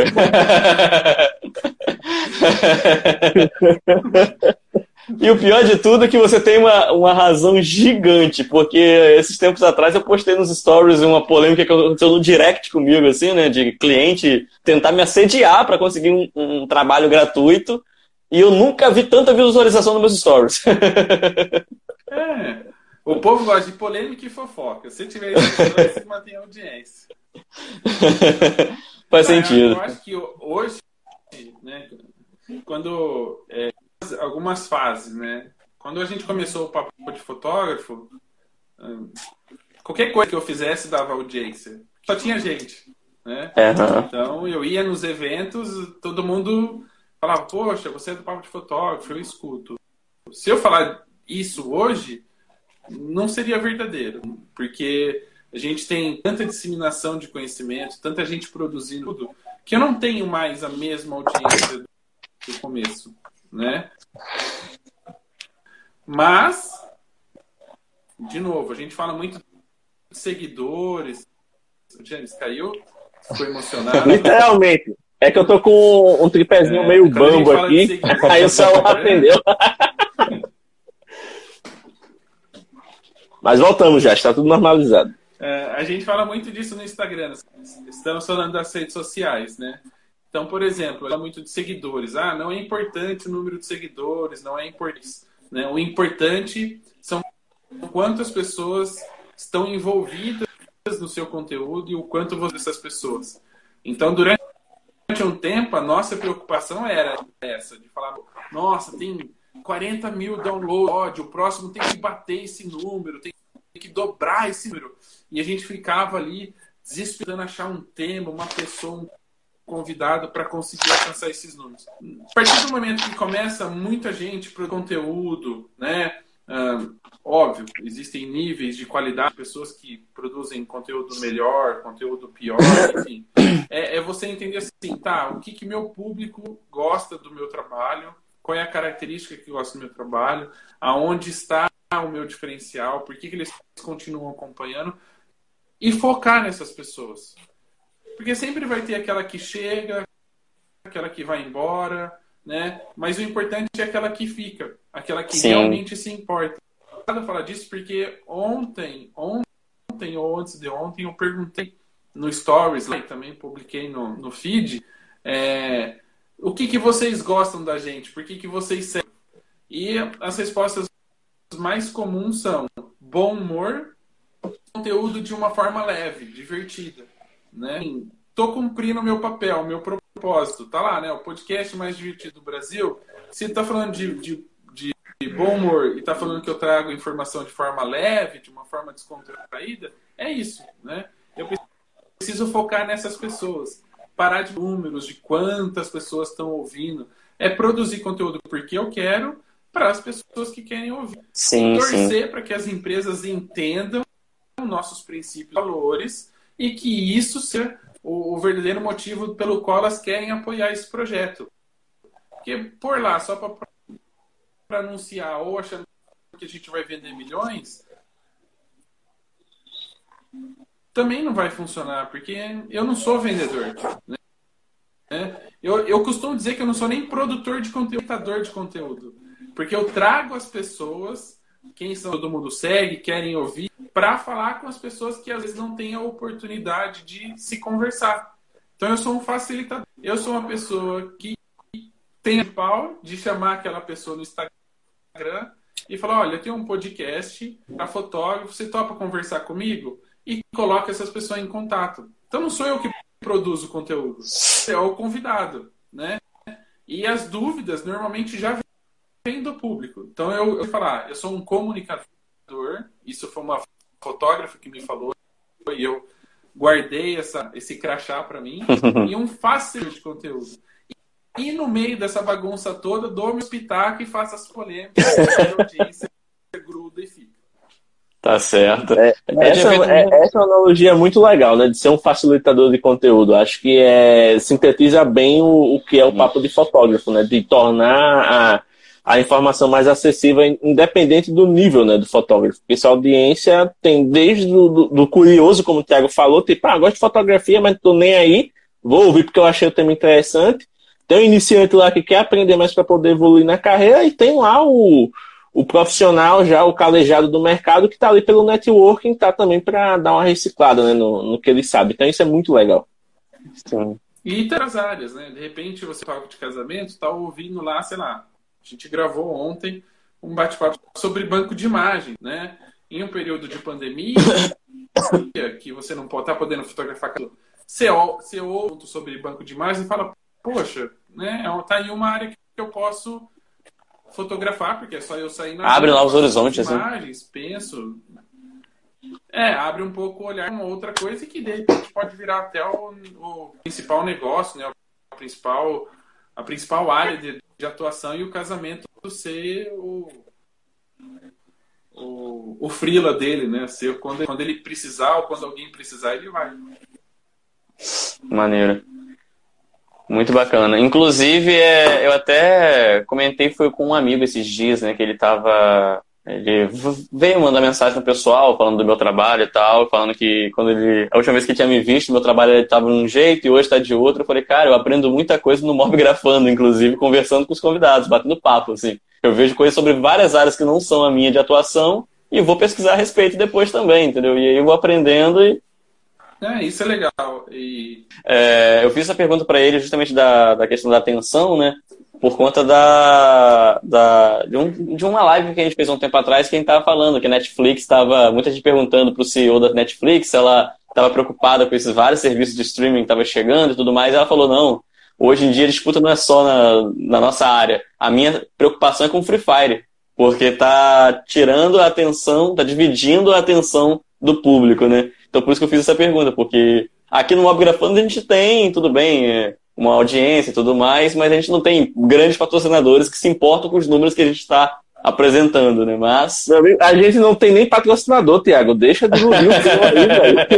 E o pior de tudo é que você tem uma, uma razão gigante, porque esses tempos atrás eu postei nos stories uma polêmica que aconteceu no direct comigo, assim, né? De cliente tentar me assediar para conseguir um, um, trabalho gratuito. E eu nunca vi tanta visualização nos meus stories. É. O povo gosta de polêmica e fofoca. Se tiver isso, você mantém a audiência. Faz sentido. Eu acho que hoje, né, quando é, algumas fases, né? Quando a gente começou o papo de fotógrafo, hum, qualquer coisa que eu fizesse dava audiência. Só tinha gente, né? Uhum. Então eu ia nos eventos, todo mundo falava, poxa, você é do papo de fotógrafo, eu escuto. se eu falar isso hoje, não seria verdadeiro, porque a gente tem tanta disseminação de conhecimento, tanta gente produzindo tudo, que eu não tenho mais a mesma audiência do começo, né? Mas, de novo, a gente fala muito de seguidores. O James caiu? Ficou emocionado? Literalmente. É que eu tô com um tripézinho é, meio bambo aqui, aí o celular né? atendeu. Mas voltamos já, está tudo normalizado. A gente fala muito disso no Instagram. Estamos falando das redes sociais, né? Então, por exemplo, fala muito de seguidores. Ah, não é importante o número de seguidores, não é importante. Né? O importante são quantas pessoas estão envolvidas no seu conteúdo e o quanto você essas pessoas. Então, durante um tempo, a nossa preocupação era essa, de falar, nossa, tem 40 mil downloads, o próximo tem que bater esse número, tem que dobrar esse número. E a gente ficava ali desesperando achar um tema, uma pessoa, um convidado para conseguir alcançar esses números. A partir do momento que começa muita gente para conteúdo, né? Óbvio, existem níveis de qualidade, pessoas que produzem conteúdo melhor, conteúdo pior, enfim. É, é você entender assim, tá, o que, que meu público gosta do meu trabalho, qual é a característica que gosta do meu trabalho, aonde está o meu diferencial, por que, que eles continuam acompanhando e focar nessas pessoas. Porque sempre vai ter aquela que chega, aquela que vai embora, né? Mas o importante é aquela que fica, aquela que Sim. realmente se importa. Eu falar disso porque ontem, ontem ou antes de ontem, eu perguntei no Stories, lá, e também publiquei no, no feed, é, o que, que vocês gostam da gente? Por que, que vocês seguem? E as respostas mais comuns são bom humor, conteúdo de uma forma leve, divertida, né? Tô cumprindo o meu papel, meu propósito. Tá lá, né? O podcast mais divertido do Brasil. Se tá falando de, de, de bom humor e tá falando que eu trago informação de forma leve, de uma forma descontraída, é isso, né? Eu preciso focar nessas pessoas. Parar de números, de quantas pessoas estão ouvindo. É produzir conteúdo porque eu quero, para as pessoas que querem ouvir. Sim, Torcer para que as empresas entendam nossos princípios e valores e que isso seja o, o verdadeiro motivo pelo qual elas querem apoiar esse projeto. Porque por lá, só para anunciar ou achando que a gente vai vender milhões, também não vai funcionar, porque eu não sou vendedor. Né? Eu, eu costumo dizer que eu não sou nem produtor de conteúdo, de conteúdo. Porque eu trago as pessoas, quem são, todo mundo segue, querem ouvir, para falar com as pessoas que às vezes não têm a oportunidade de se conversar. Então eu sou um facilitador. Eu sou uma pessoa que tem o pau de chamar aquela pessoa no Instagram e falar: olha, eu tenho um podcast para fotógrafo, você topa conversar comigo? E coloca essas pessoas em contato. Então não sou eu que produzo o conteúdo, é o convidado, né? E as dúvidas normalmente já vem do público. Então eu, eu vou falar, eu sou um comunicador, isso foi uma fotógrafa que me falou e eu guardei essa, esse crachá para mim e um facilitador de conteúdo. E, e, no meio dessa bagunça toda, dou meu espetáculo e faço as polêmicas, a audiência gruda e fica. Tá certo. É, essa, é, essa é uma analogia muito legal, né? De ser um facilitador de conteúdo. Acho que é, sintetiza bem o, o que é o papo de fotógrafo, né? De tornar a, a informação mais acessível, independente do nível né, do fotógrafo. Porque essa audiência tem desde do, do, do curioso, como o Thiago falou, tipo, ah, gosto de fotografia, mas não tô nem aí, vou ouvir porque eu achei o tema interessante. Tem um iniciante lá que quer aprender mais para poder evoluir na carreira, e tem lá o, o profissional já, o calejado do mercado, que está ali pelo networking, está também para dar uma reciclada né, no, no que ele sabe. Então isso é muito legal. Sim. E outras áreas, né? De repente você fala de casamento, está ouvindo lá, sei lá, a gente gravou ontem um bate-papo sobre banco de imagem, né? Em um período de pandemia, que você não pode estar tá podendo fotografar, você, você ouve sobre banco de imagem e fala, poxa, né? É tá em uma área que eu posso fotografar, porque é só eu sair na Abre lá os horizontes, assim. imagens, assim. penso. É, abre um pouco o olhar uma outra coisa e que de repente pode virar até o, o principal negócio, né? O principal, a principal área de, de atuação e o casamento ser o, o, o frila dele, né? Ser quando, quando ele precisar ou quando alguém precisar, ele vai. Maneiro. Muito bacana. Inclusive, é, eu até comentei, foi com um amigo esses dias, né? Que ele tava. Ele veio mandar mensagem no pessoal, falando do meu trabalho e tal, falando que quando ele. A última vez que ele tinha me visto, meu trabalho estava de um jeito e hoje está de outro. Eu falei, cara, eu aprendo muita coisa no Mob Grafando, inclusive, conversando com os convidados, batendo papo, assim. Eu vejo coisas sobre várias áreas que não são a minha de atuação e vou pesquisar a respeito depois também, entendeu? E aí eu vou aprendendo e é, isso é legal. E... É, eu fiz essa pergunta para ele justamente da, da questão da atenção, né? Por conta da, da, de, um, de uma live que a gente fez um tempo atrás que a gente estava falando que a Netflix estava. Muita gente perguntando para o CEO da Netflix ela estava preocupada com esses vários serviços de streaming que estavam chegando e tudo mais. E ela falou: não, hoje em dia a disputa não é só na, na nossa área. A minha preocupação é com o Free Fire, porque tá tirando a atenção, tá dividindo a atenção do público, né? Então por isso que eu fiz essa pergunta, porque aqui no Mob Grafando a gente tem, tudo bem, é, uma audiência e tudo mais, mas a gente não tem grandes patrocinadores que se importam com os números que a gente está apresentando, né? Mas. A gente não tem nem patrocinador, Tiago. Deixa de ouvir o aí, velho.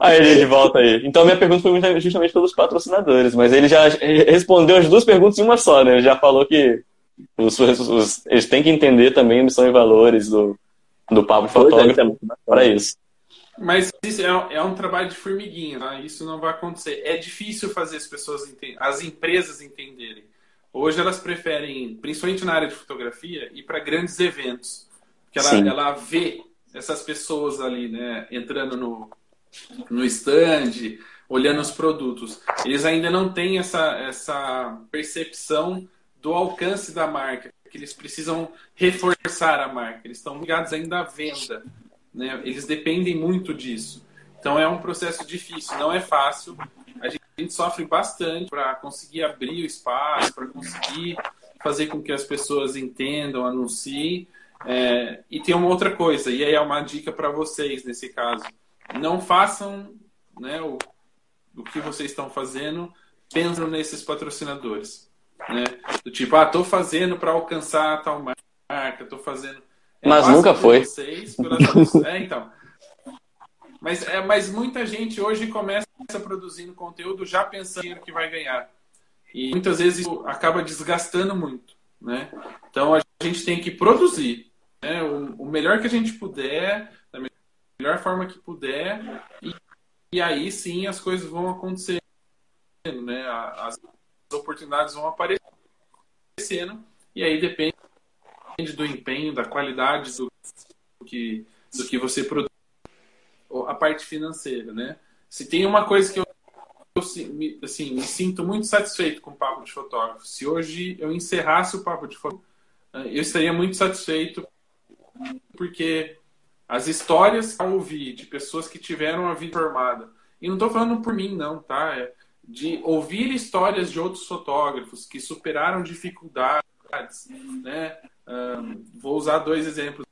Aí ele de volta aí. Então minha pergunta foi justamente pelos patrocinadores, mas ele já respondeu as duas perguntas em uma só, né? Ele já falou que os, os, eles têm que entender também a missão e valores do, do Pablo Fotógrafo para isso. Mas isso é, é, um trabalho de formiguinha, tá? isso não vai acontecer. É difícil fazer as pessoas, as empresas entenderem. Hoje elas preferem, principalmente na área de fotografia, ir para grandes eventos. Porque ela, ela vê essas pessoas ali, né, entrando no, no stand, olhando os produtos. Eles ainda não têm essa, essa percepção do alcance da marca que eles precisam reforçar a marca, eles estão ligados ainda à venda, né? eles dependem muito disso. Então é um processo difícil, não é fácil. A gente, a gente sofre bastante para conseguir abrir o espaço, para conseguir fazer com que as pessoas entendam, anunciem. É, e tem uma outra coisa, e aí é uma dica para vocês nesse caso. Não façam né, o, o que vocês estão fazendo pensando nesses patrocinadores né? Do tipo, ah, tô fazendo para alcançar tal marca, tô fazendo. É mas nunca foi. Vocês, é, então. Mas, é, mas muita gente hoje começa produzindo conteúdo já pensando que vai ganhar. E muitas vezes isso acaba desgastando muito. Né? Então a gente tem que produzir né? o, o melhor que a gente puder, da melhor forma que puder, e, e aí sim as coisas vão acontecer. Né? As, oportunidades vão aparecendo e aí depende do empenho, da qualidade do que, do que você produz, a parte financeira, né? Se tem uma coisa que eu, eu assim, me sinto muito satisfeito com o Papo de Fotógrafo, se hoje eu encerrasse o Papo de Fotógrafo, eh, eu estaria muito satisfeito porque as histórias que eu ouvi de pessoas que tiveram a vida formada, e não estou falando por mim, não, tá? É, de ouvir histórias de outros fotógrafos que superaram dificuldades, né? Um, vou usar dois exemplos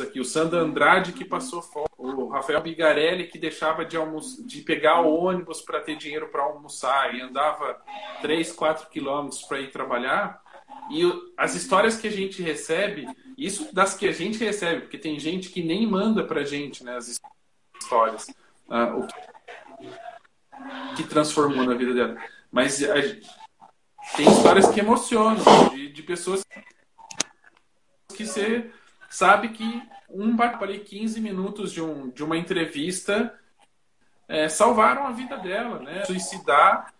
aqui. O Sandro Andrade, que passou fome. O Rafael Bigarelli, que deixava de, de pegar o ônibus para ter dinheiro para almoçar e andava 3, 4 quilômetros para ir trabalhar. E as histórias que a gente recebe, isso das que a gente recebe, porque tem gente que nem manda para a gente né, as histórias. Uh, o que transformou na vida dela. Mas a, tem histórias que emocionam, de, de pessoas que você sabe que um ali 15 minutos de, um, de uma entrevista é, salvaram a vida dela, né? Suicidar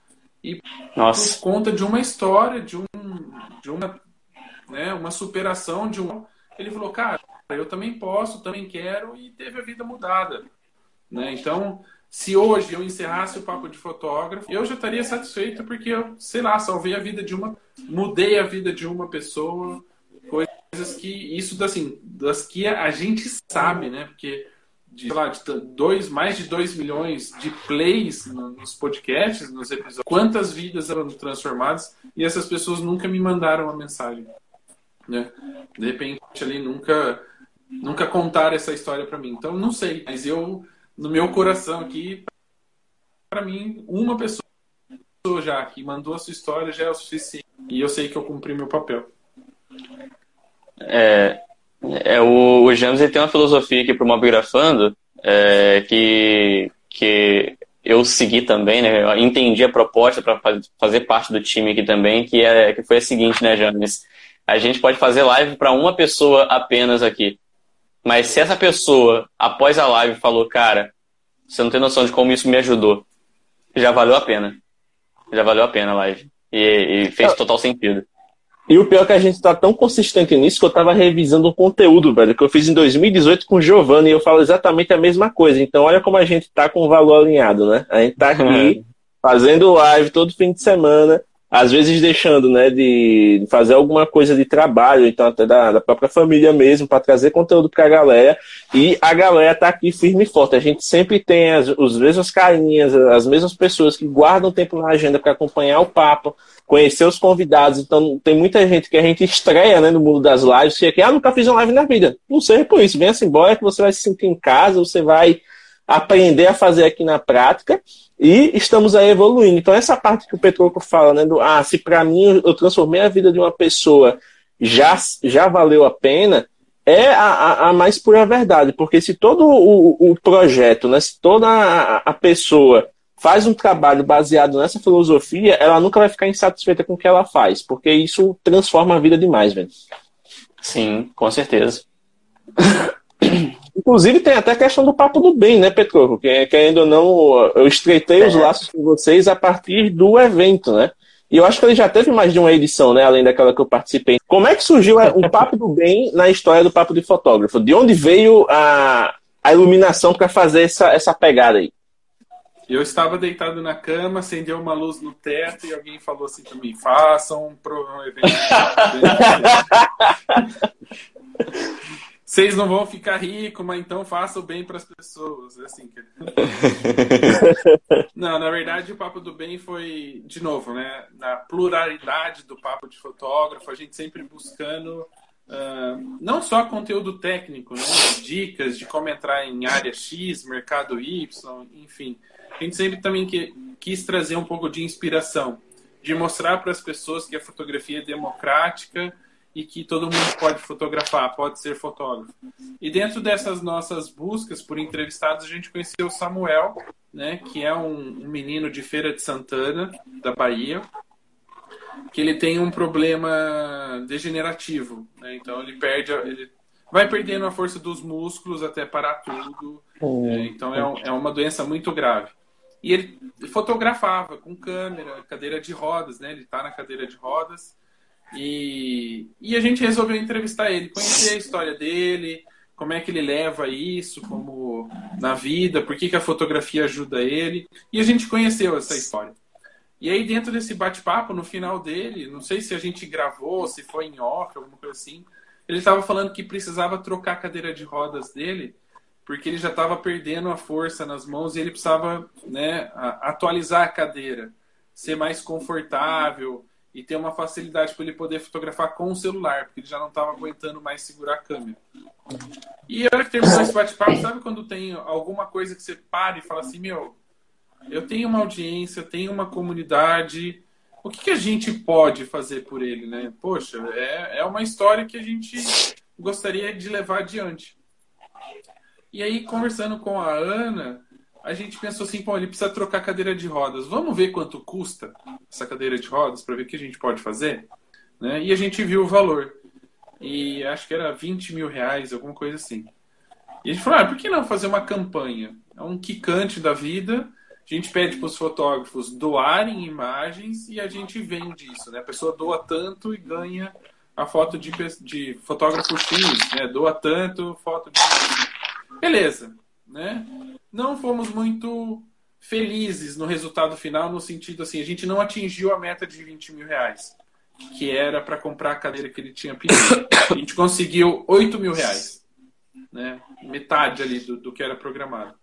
e Nossa. por conta de uma história, de, um, de uma, né, uma superação de um. Ele falou, cara, eu também posso, também quero, e teve a vida mudada. Né? Então, se hoje eu encerrasse o papo de fotógrafo, eu já estaria satisfeito porque eu, sei lá, salvei a vida de uma, mudei a vida de uma pessoa, coisas que isso assim, das que a gente sabe, né? Porque de, lá, de dois, mais de 2 milhões de plays nos podcasts, nos episódios, quantas vidas eram transformadas e essas pessoas nunca me mandaram uma mensagem, né? De repente ali nunca nunca contaram essa história para mim. Então não sei, mas eu no meu coração aqui, para mim, uma pessoa já que mandou a sua história já é o suficiente. E eu sei que eu cumpri meu papel. É, é o, o James tem uma filosofia aqui para o Mobgrafando é, que, que eu segui também, né? Eu entendi a proposta para fazer parte do time aqui também, que, é, que foi a seguinte, né, James? A gente pode fazer live para uma pessoa apenas aqui. Mas se essa pessoa, após a live, falou, cara, você não tem noção de como isso me ajudou, já valeu a pena. Já valeu a pena a live. E, e fez total sentido. E o pior é que a gente tá tão consistente nisso que eu tava revisando um conteúdo, velho, que eu fiz em 2018 com o Giovanni e eu falo exatamente a mesma coisa. Então, olha como a gente tá com o valor alinhado, né? A gente tá aqui fazendo live todo fim de semana, às vezes deixando, né, de fazer alguma coisa de trabalho, então até da, da própria família mesmo, para trazer conteúdo para a galera. E a galera tá aqui firme e forte. A gente sempre tem as, os mesmos carinhas, as mesmas pessoas que guardam tempo na agenda para acompanhar o papo, conhecer os convidados. Então tem muita gente que a gente estreia, né, no mundo das lives, que é que, ah, nunca fiz uma live na vida. Não sei por isso. Venha-se embora que você vai se sentir em casa, você vai aprender a fazer aqui na prática e estamos aí evoluindo. Então, essa parte que o Petroco fala, né, do, ah, se para mim eu transformei a vida de uma pessoa, já, já valeu a pena, é a, a, a mais pura verdade, porque se todo o, o projeto, né, se toda a, a pessoa faz um trabalho baseado nessa filosofia, ela nunca vai ficar insatisfeita com o que ela faz, porque isso transforma a vida demais, velho. Sim, com certeza. Inclusive, tem até a questão do papo do bem, né, Petroco? Que, querendo ou não, eu estreitei é. os laços com vocês a partir do evento, né? E eu acho que ele já teve mais de uma edição, né? Além daquela que eu participei. Como é que surgiu o Papo do Bem na história do Papo de Fotógrafo? De onde veio a, a iluminação para fazer essa, essa pegada aí? Eu estava deitado na cama, acendeu uma luz no teto e alguém falou assim para mim: façam um evento. Vocês não vão ficar ricos, mas então façam bem para as pessoas. É assim que... não, na verdade, o Papo do Bem foi, de novo, né, na pluralidade do papo de fotógrafo, a gente sempre buscando uh, não só conteúdo técnico, né, dicas de como entrar em área X, mercado Y, enfim. A gente sempre também que, quis trazer um pouco de inspiração, de mostrar para as pessoas que a fotografia é democrática e que todo mundo pode fotografar, pode ser fotógrafo. E dentro dessas nossas buscas por entrevistados, a gente conheceu o Samuel, né, que é um, um menino de Feira de Santana, da Bahia, que ele tem um problema degenerativo, né? então ele perde, ele vai perdendo a força dos músculos até parar tudo, né? então é, um, é uma doença muito grave. E ele fotografava com câmera, cadeira de rodas, né? Ele está na cadeira de rodas e, e a gente resolveu entrevistar ele, conhecer a história dele, como é que ele leva isso como na vida, por que, que a fotografia ajuda ele. E a gente conheceu essa história. E aí, dentro desse bate-papo, no final dele, não sei se a gente gravou, se foi em off, alguma coisa assim, ele estava falando que precisava trocar a cadeira de rodas dele, porque ele já estava perdendo a força nas mãos e ele precisava né, atualizar a cadeira, ser mais confortável, e ter uma facilidade para ele poder fotografar com o celular, porque ele já não estava aguentando mais segurar a câmera. E a hora que terminou esse bate-papo, sabe quando tem alguma coisa que você para e fala assim, meu, eu tenho uma audiência, eu tenho uma comunidade, o que, que a gente pode fazer por ele, né? Poxa, é, é uma história que a gente gostaria de levar adiante. E aí, conversando com a Ana, a gente pensou assim, pô, ele precisa trocar cadeira de rodas. Vamos ver quanto custa essa cadeira de rodas para ver o que a gente pode fazer? Né? E a gente viu o valor. E acho que era 20 mil reais, alguma coisa assim. E a gente falou, ah, por que não fazer uma campanha? É um quicante da vida. A gente pede para os fotógrafos doarem imagens e a gente vende isso. Né? A pessoa doa tanto e ganha a foto de, de fotógrafo X, né? Doa tanto, foto de. Beleza, né? Não fomos muito felizes no resultado final, no sentido assim, a gente não atingiu a meta de 20 mil reais, que era para comprar a cadeira que ele tinha pedido. A gente conseguiu 8 mil reais, né? metade ali do, do que era programado.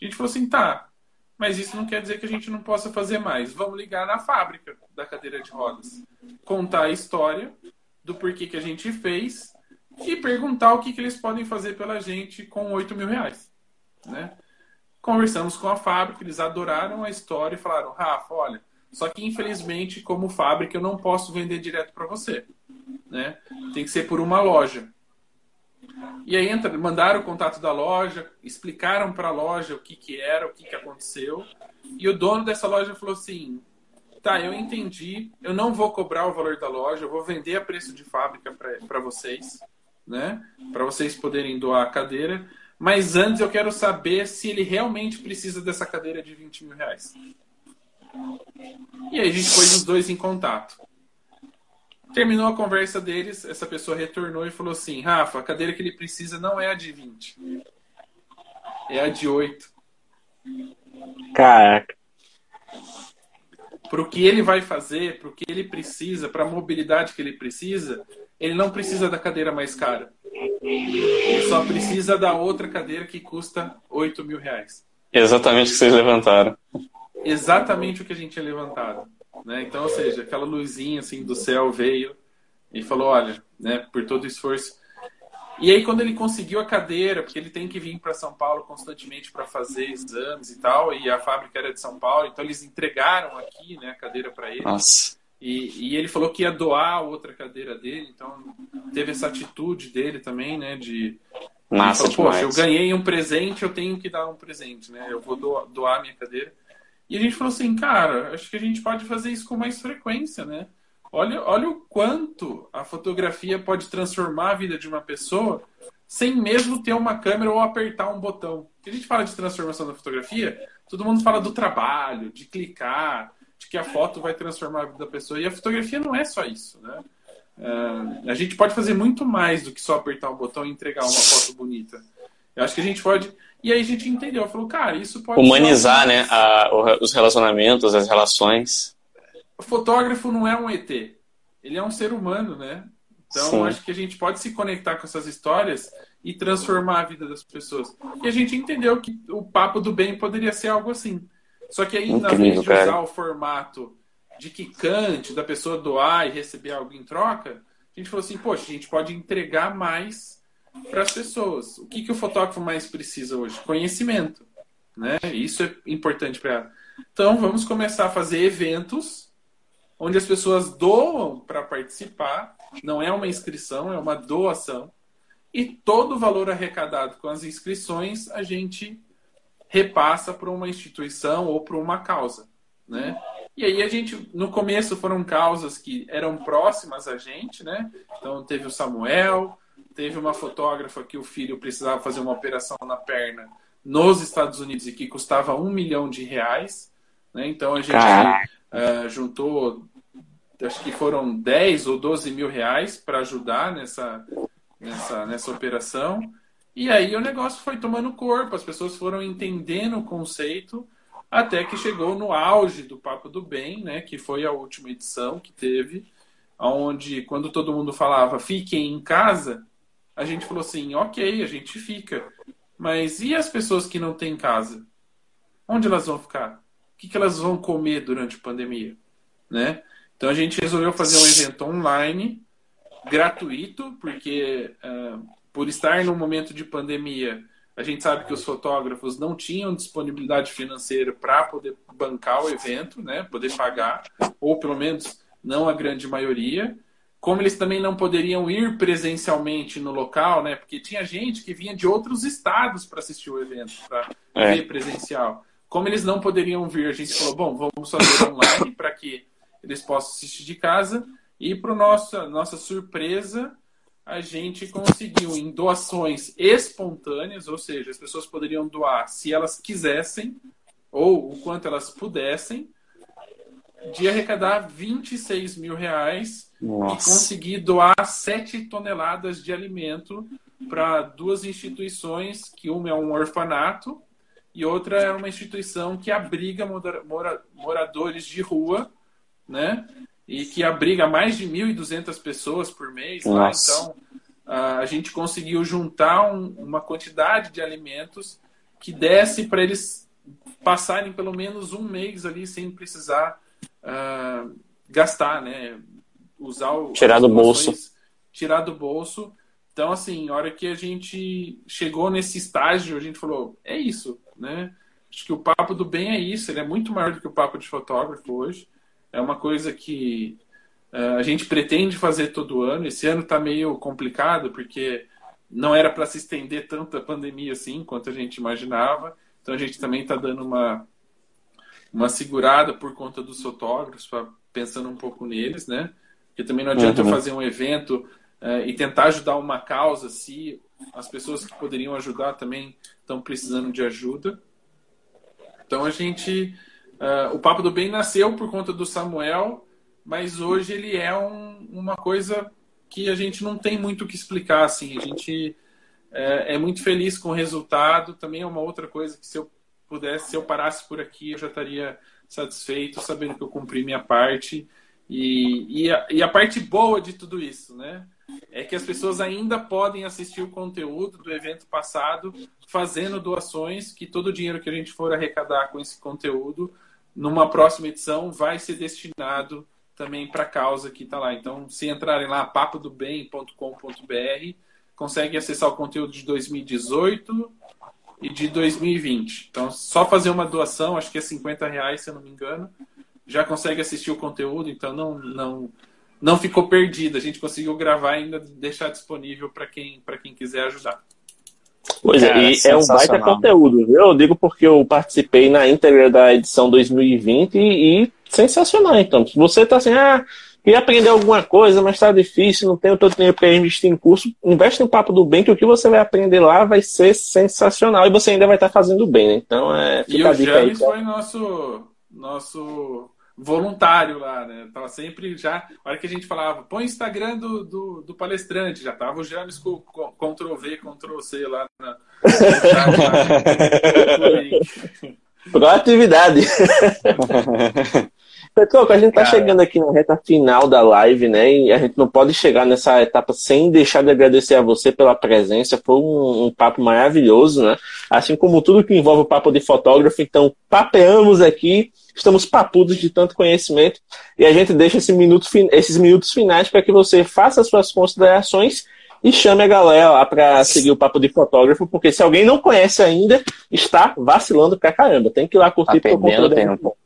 A gente falou assim, tá, mas isso não quer dizer que a gente não possa fazer mais. Vamos ligar na fábrica da cadeira de rodas, contar a história do porquê que a gente fez e perguntar o que, que eles podem fazer pela gente com 8 mil reais. Né? Conversamos com a fábrica, eles adoraram a história e falaram: Rafa, olha, Só que, infelizmente, como fábrica, eu não posso vender direto para você. Né? Tem que ser por uma loja. E aí entra, mandaram o contato da loja, explicaram para a loja o que, que era, o que, que aconteceu. E o dono dessa loja falou assim: tá, eu entendi, eu não vou cobrar o valor da loja, eu vou vender a preço de fábrica para vocês, né? Para vocês poderem doar a cadeira. Mas antes eu quero saber se ele realmente precisa dessa cadeira de 20 mil reais. E aí a gente pôs os dois em contato. Terminou a conversa deles, essa pessoa retornou e falou assim: Rafa, a cadeira que ele precisa não é a de 20, é a de 8. Caraca. Para o que ele vai fazer, para o que ele precisa, para a mobilidade que ele precisa, ele não precisa da cadeira mais cara. Ele só precisa da outra cadeira que custa 8 mil reais. Exatamente o que vocês levantaram. Exatamente o que a gente tinha levantado. Né? Então, ou seja, aquela luzinha assim do céu veio e falou, olha, né, por todo o esforço. E aí quando ele conseguiu a cadeira, porque ele tem que vir para São Paulo constantemente para fazer exames e tal, e a fábrica era de São Paulo, então eles entregaram aqui, né, a cadeira para ele. Nossa. E, e, ele falou que ia doar outra cadeira dele, então teve essa atitude dele também, né, de Massa falou, eu ganhei um presente, eu tenho que dar um presente, né? Eu vou doar, doar minha cadeira. E a gente falou assim, cara, acho que a gente pode fazer isso com mais frequência, né? Olha, olha o quanto a fotografia pode transformar a vida de uma pessoa sem mesmo ter uma câmera ou apertar um botão. Quando a gente fala de transformação da fotografia, todo mundo fala do trabalho, de clicar, de que a foto vai transformar a vida da pessoa. E a fotografia não é só isso, né? Uh, a gente pode fazer muito mais do que só apertar um botão e entregar uma foto bonita. Eu acho que a gente pode e aí a gente entendeu, falou, cara, isso pode. Humanizar, né? A, os relacionamentos, as relações. O fotógrafo não é um ET. Ele é um ser humano, né? Então Sim. acho que a gente pode se conectar com essas histórias e transformar a vida das pessoas. E a gente entendeu que o papo do bem poderia ser algo assim. Só que aí, Incrível, na vez de cara. usar o formato de que cante, da pessoa doar e receber algo em troca, a gente falou assim, poxa, a gente pode entregar mais para as pessoas. O que, que o fotógrafo mais precisa hoje? Conhecimento. Né? Isso é importante para ela. Então, vamos começar a fazer eventos onde as pessoas doam para participar. Não é uma inscrição, é uma doação. E todo o valor arrecadado com as inscrições a gente repassa para uma instituição ou para uma causa. Né? E aí a gente, no começo foram causas que eram próximas a gente, né? Então teve o Samuel, teve uma fotógrafa que o filho precisava fazer uma operação na perna nos Estados Unidos e que custava um milhão de reais. Né? Então a gente uh, juntou, acho que foram 10 ou 12 mil reais para ajudar nessa, nessa, nessa operação. E aí o negócio foi tomando corpo, as pessoas foram entendendo o conceito até que chegou no auge do Papo do Bem, né, que foi a última edição que teve, onde quando todo mundo falava fiquem em casa, a gente falou assim, ok, a gente fica. Mas e as pessoas que não têm casa? Onde elas vão ficar? O que, elas vão comer durante a pandemia? Né? Então a gente resolveu fazer um evento online, gratuito, porque uh, por estar no momento de pandemia, a gente sabe que os fotógrafos não tinham disponibilidade financeira para poder bancar o evento, né? poder pagar, ou pelo menos não a grande maioria como eles também não poderiam ir presencialmente no local, né? Porque tinha gente que vinha de outros estados para assistir o evento, para é. ver presencial. Como eles não poderiam vir, a gente falou, bom, vamos fazer online para que eles possam assistir de casa. E para nossa nossa surpresa, a gente conseguiu em doações espontâneas, ou seja, as pessoas poderiam doar se elas quisessem ou o quanto elas pudessem, de arrecadar 26 mil reais nossa. e consegui doar 7 toneladas de alimento para duas instituições, que uma é um orfanato e outra é uma instituição que abriga mora, moradores de rua, né? E que abriga mais de 1.200 pessoas por mês lá. Então, a gente conseguiu juntar um, uma quantidade de alimentos que desse para eles passarem pelo menos um mês ali sem precisar uh, gastar, né? usar o, tirar do bolso. Tirar do bolso. Então, assim, a hora que a gente chegou nesse estágio, a gente falou, é isso, né? Acho que o papo do bem é isso, ele é muito maior do que o papo de fotógrafo hoje. É uma coisa que uh, a gente pretende fazer todo ano. Esse ano está meio complicado, porque não era para se estender tanta pandemia assim quanto a gente imaginava. Então a gente também está dando uma, uma segurada por conta dos fotógrafos, pensando um pouco neles, né? Porque também não adianta uhum. fazer um evento uh, e tentar ajudar uma causa se as pessoas que poderiam ajudar também estão precisando de ajuda. Então a gente. Uh, o Papo do Bem nasceu por conta do Samuel, mas hoje ele é um, uma coisa que a gente não tem muito o que explicar. Assim. A gente é, é, muito feliz com o resultado. Também é uma outra coisa que se eu pudesse, se eu parasse por aqui, eu já estaria satisfeito, sabendo que eu cumpri minha parte. E, e, a, e a parte boa de tudo isso, né? é que as pessoas ainda podem assistir o conteúdo do evento passado fazendo doações, que todo o dinheiro que a gente for arrecadar com esse conteúdo, numa próxima edição, vai ser destinado também para a causa que está lá. Então, se entrarem lá, papodobem.com.br, conseguem acessar o conteúdo de 2018 e de 2020. Então, só fazer uma doação, acho que é 50 reais, se eu não me engano, já consegue assistir o conteúdo, então não, não não ficou perdida. A gente conseguiu gravar e ainda deixar disponível para quem, quem quiser ajudar. Pois é, é e é um baita conteúdo, viu? Eu digo porque eu participei na íntegra da edição 2020 e, e sensacional, então. Se você está assim, ah, queria aprender alguma coisa, mas está difícil, não tenho todo dinheiro para investir em curso, investe no Papo do Bem, que o que você vai aprender lá vai ser sensacional e você ainda vai estar tá fazendo bem, né? Então, é, fica e o James aí, foi nosso, nosso voluntário lá, né? Tava sempre já. A hora que a gente falava, põe o Instagram do, do, do palestrante, já tava o James com, com Ctrl V, Ctrl C lá na. Proatividade. Petroco, a gente tá chegando aqui na reta final da live, né? E a gente não pode chegar nessa etapa sem deixar de agradecer a você pela presença. Foi um, um papo maravilhoso, né? Assim como tudo que envolve o papo de fotógrafo. Então, papeamos aqui estamos papudos de tanto conhecimento e a gente deixa esse minuto, esses minutos finais para que você faça suas considerações e chame a galera lá para seguir o papo de fotógrafo, porque se alguém não conhece ainda, está vacilando pra caramba. Tem que ir lá curtir tá perdendo tempo.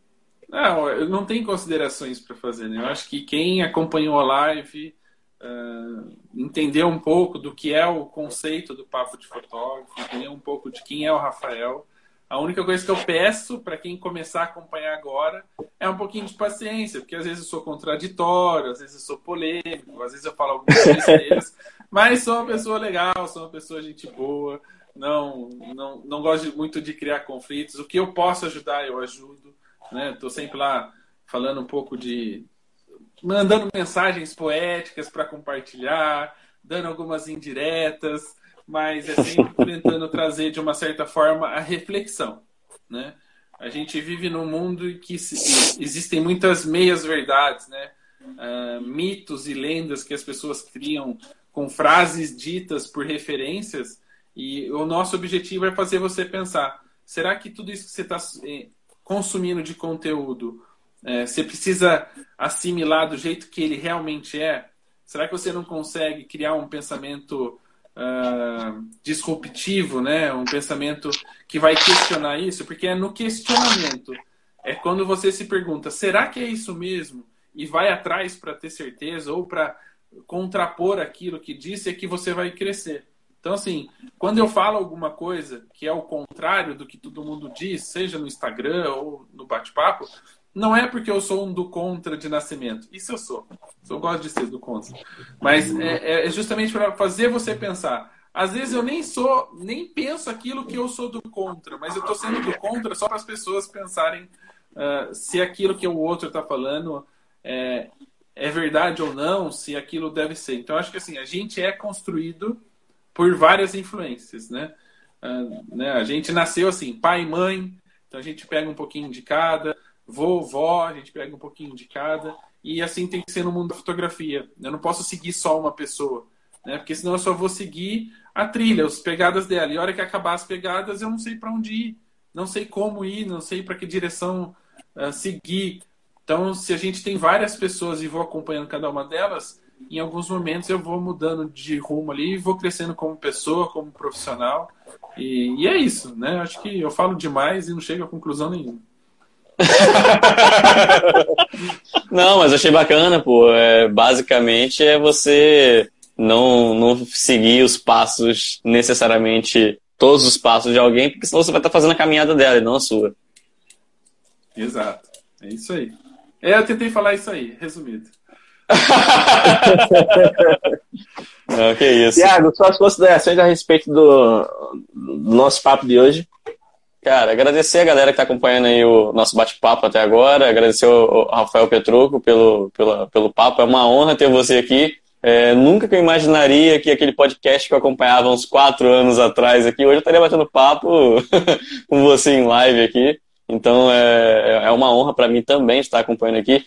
Não, eu não tenho considerações para fazer, né? Eu acho que quem acompanhou a live uh, entendeu um pouco do que é o conceito do papo de fotógrafo, entendeu um pouco de quem é o Rafael. A única coisa que eu peço para quem começar a acompanhar agora é um pouquinho de paciência, porque às vezes eu sou contraditório, às vezes eu sou polêmico, às vezes eu falo algumas besteiras, mas sou uma pessoa legal, sou uma pessoa gente boa, não, não, não gosto muito de criar conflitos. O que eu posso ajudar, eu ajudo. Né? Estou sempre lá falando um pouco de. mandando mensagens poéticas para compartilhar, dando algumas indiretas mas é sempre tentando trazer de uma certa forma a reflexão, né? A gente vive num mundo em que existem muitas meias verdades, né? Uh, mitos e lendas que as pessoas criam com frases ditas por referências e o nosso objetivo é fazer você pensar: será que tudo isso que você está eh, consumindo de conteúdo é, você precisa assimilar do jeito que ele realmente é? Será que você não consegue criar um pensamento uh, disruptivo, né? Um pensamento que vai questionar isso, porque é no questionamento. É quando você se pergunta, será que é isso mesmo? E vai atrás para ter certeza ou para contrapor aquilo que disse, é que você vai crescer. Então, assim, quando eu falo alguma coisa que é o contrário do que todo mundo diz, seja no Instagram ou no bate-papo, não é porque eu sou um do contra de nascimento. Isso eu sou. Eu gosto de ser do contra. Mas é, é justamente para fazer você pensar. Às vezes eu nem sou, nem penso aquilo que eu sou do contra, mas eu estou sendo do contra só para as pessoas pensarem uh, se aquilo que o outro está falando é, é verdade ou não, se aquilo deve ser. Então acho que assim a gente é construído por várias influências, né? Uh, né? A gente nasceu assim, pai e mãe, então a gente pega um pouquinho de cada vovó, a gente pega um pouquinho de cada. E assim tem que ser no mundo da fotografia. Eu não posso seguir só uma pessoa, né? Porque senão eu só vou seguir a trilha, as pegadas dela. E a hora que acabar as pegadas, eu não sei para onde ir, não sei como ir, não sei para que direção uh, seguir. Então, se a gente tem várias pessoas e vou acompanhando cada uma delas, em alguns momentos eu vou mudando de rumo ali e vou crescendo como pessoa, como profissional. E, e é isso, né? Acho que eu falo demais e não chego a conclusão nenhuma. não, mas achei bacana, pô. É, basicamente é você não, não seguir os passos necessariamente todos os passos de alguém, porque senão você vai estar fazendo a caminhada dela e não a sua. Exato. É isso aí. É, eu tentei falar isso aí, resumido. Não, que isso. Tiago, suas considerações a respeito do, do, nosso papo de hoje? Cara, agradecer a galera que está acompanhando aí o nosso bate-papo até agora, agradecer o, Rafael Petruco pelo, pelo, pelo papo, é uma honra ter você aqui. É, nunca que eu imaginaria que aquele podcast que eu acompanhava uns quatro anos atrás aqui, hoje eu estaria batendo papo com você em live aqui. Então é, é uma honra para mim também estar acompanhando aqui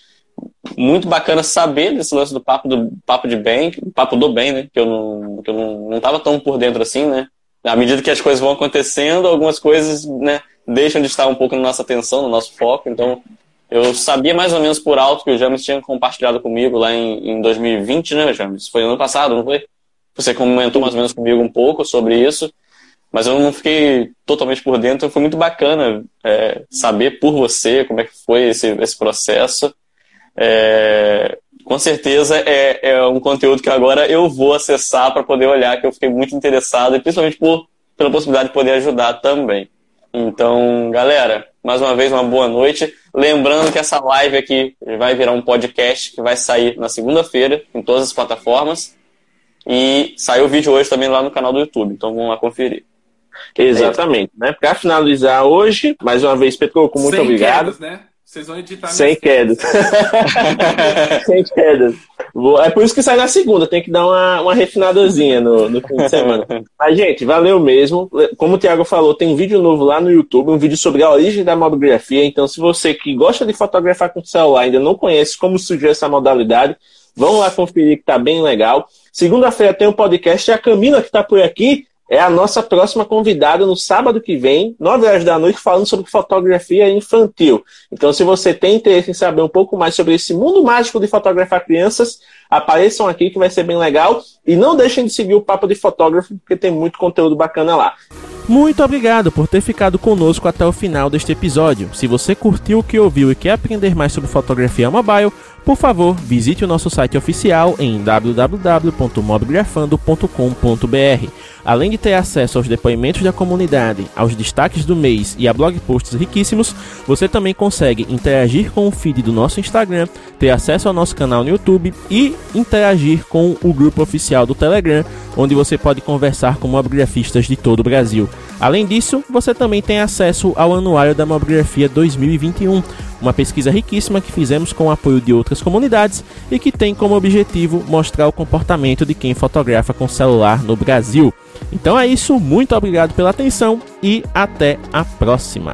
muito bacana saber desse lance do papo do papo de bem, papo do bem, né? Que eu não, que eu não, não tava tão por dentro assim, né? À medida que as coisas vão acontecendo, algumas coisas, né, deixam de estar um pouco na nossa atenção, no nosso foco. Então, eu sabia mais ou menos por alto que o James tinha compartilhado comigo lá em, em 2020, né, James? Foi ano passado, não foi? Você comentou mais ou menos comigo um pouco sobre isso, mas eu não fiquei totalmente por dentro. Foi muito bacana é, saber por você como é que foi esse, esse processo. É, com certeza é, é um conteúdo que agora eu vou acessar para poder olhar, que eu fiquei muito interessado, e principalmente por, pela possibilidade de poder ajudar também. Então, galera, mais uma vez uma boa noite. Lembrando que essa live aqui vai virar um podcast que vai sair na segunda-feira em todas as plataformas. E saiu o vídeo hoje também lá no canal do YouTube, então vamos lá conferir. Exatamente, né? Para finalizar hoje, mais uma vez, Petroco, muito Sem obrigado. Quedas, né? Vocês vão editar Sem quedas. Sem quedas. É por isso que sai na segunda, tem que dar uma, uma refinadazinha no, no fim de semana. Mas, gente, valeu mesmo. Como o Thiago falou, tem um vídeo novo lá no YouTube, um vídeo sobre a origem da mobigrafia. Então, se você que gosta de fotografar com celular ainda não conhece como surgiu essa modalidade, vão lá conferir que tá bem legal. Segunda-feira tem um podcast a Camila que tá por aqui é a nossa próxima convidada no sábado que vem, 9 horas da noite, falando sobre fotografia infantil. Então, se você tem interesse em saber um pouco mais sobre esse mundo mágico de fotografar crianças, apareçam aqui que vai ser bem legal. E não deixem de seguir o Papo de Fotógrafo, porque tem muito conteúdo bacana lá. Muito obrigado por ter ficado conosco até o final deste episódio. Se você curtiu o que ouviu e quer aprender mais sobre fotografia mobile, por favor, visite o nosso site oficial em www.mobgrafando.com.br. Além de ter acesso aos depoimentos da comunidade, aos destaques do mês e a blog posts riquíssimos, você também consegue interagir com o feed do nosso Instagram, ter acesso ao nosso canal no YouTube e interagir com o grupo oficial do Telegram, onde você pode conversar com mobigrafistas de todo o Brasil. Além disso, você também tem acesso ao Anuário da Mobigrafia 2021, uma pesquisa riquíssima que fizemos com o apoio de outras comunidades e que tem como objetivo mostrar o comportamento de quem fotografa com celular no Brasil. Então é isso, muito obrigado pela atenção e até a próxima.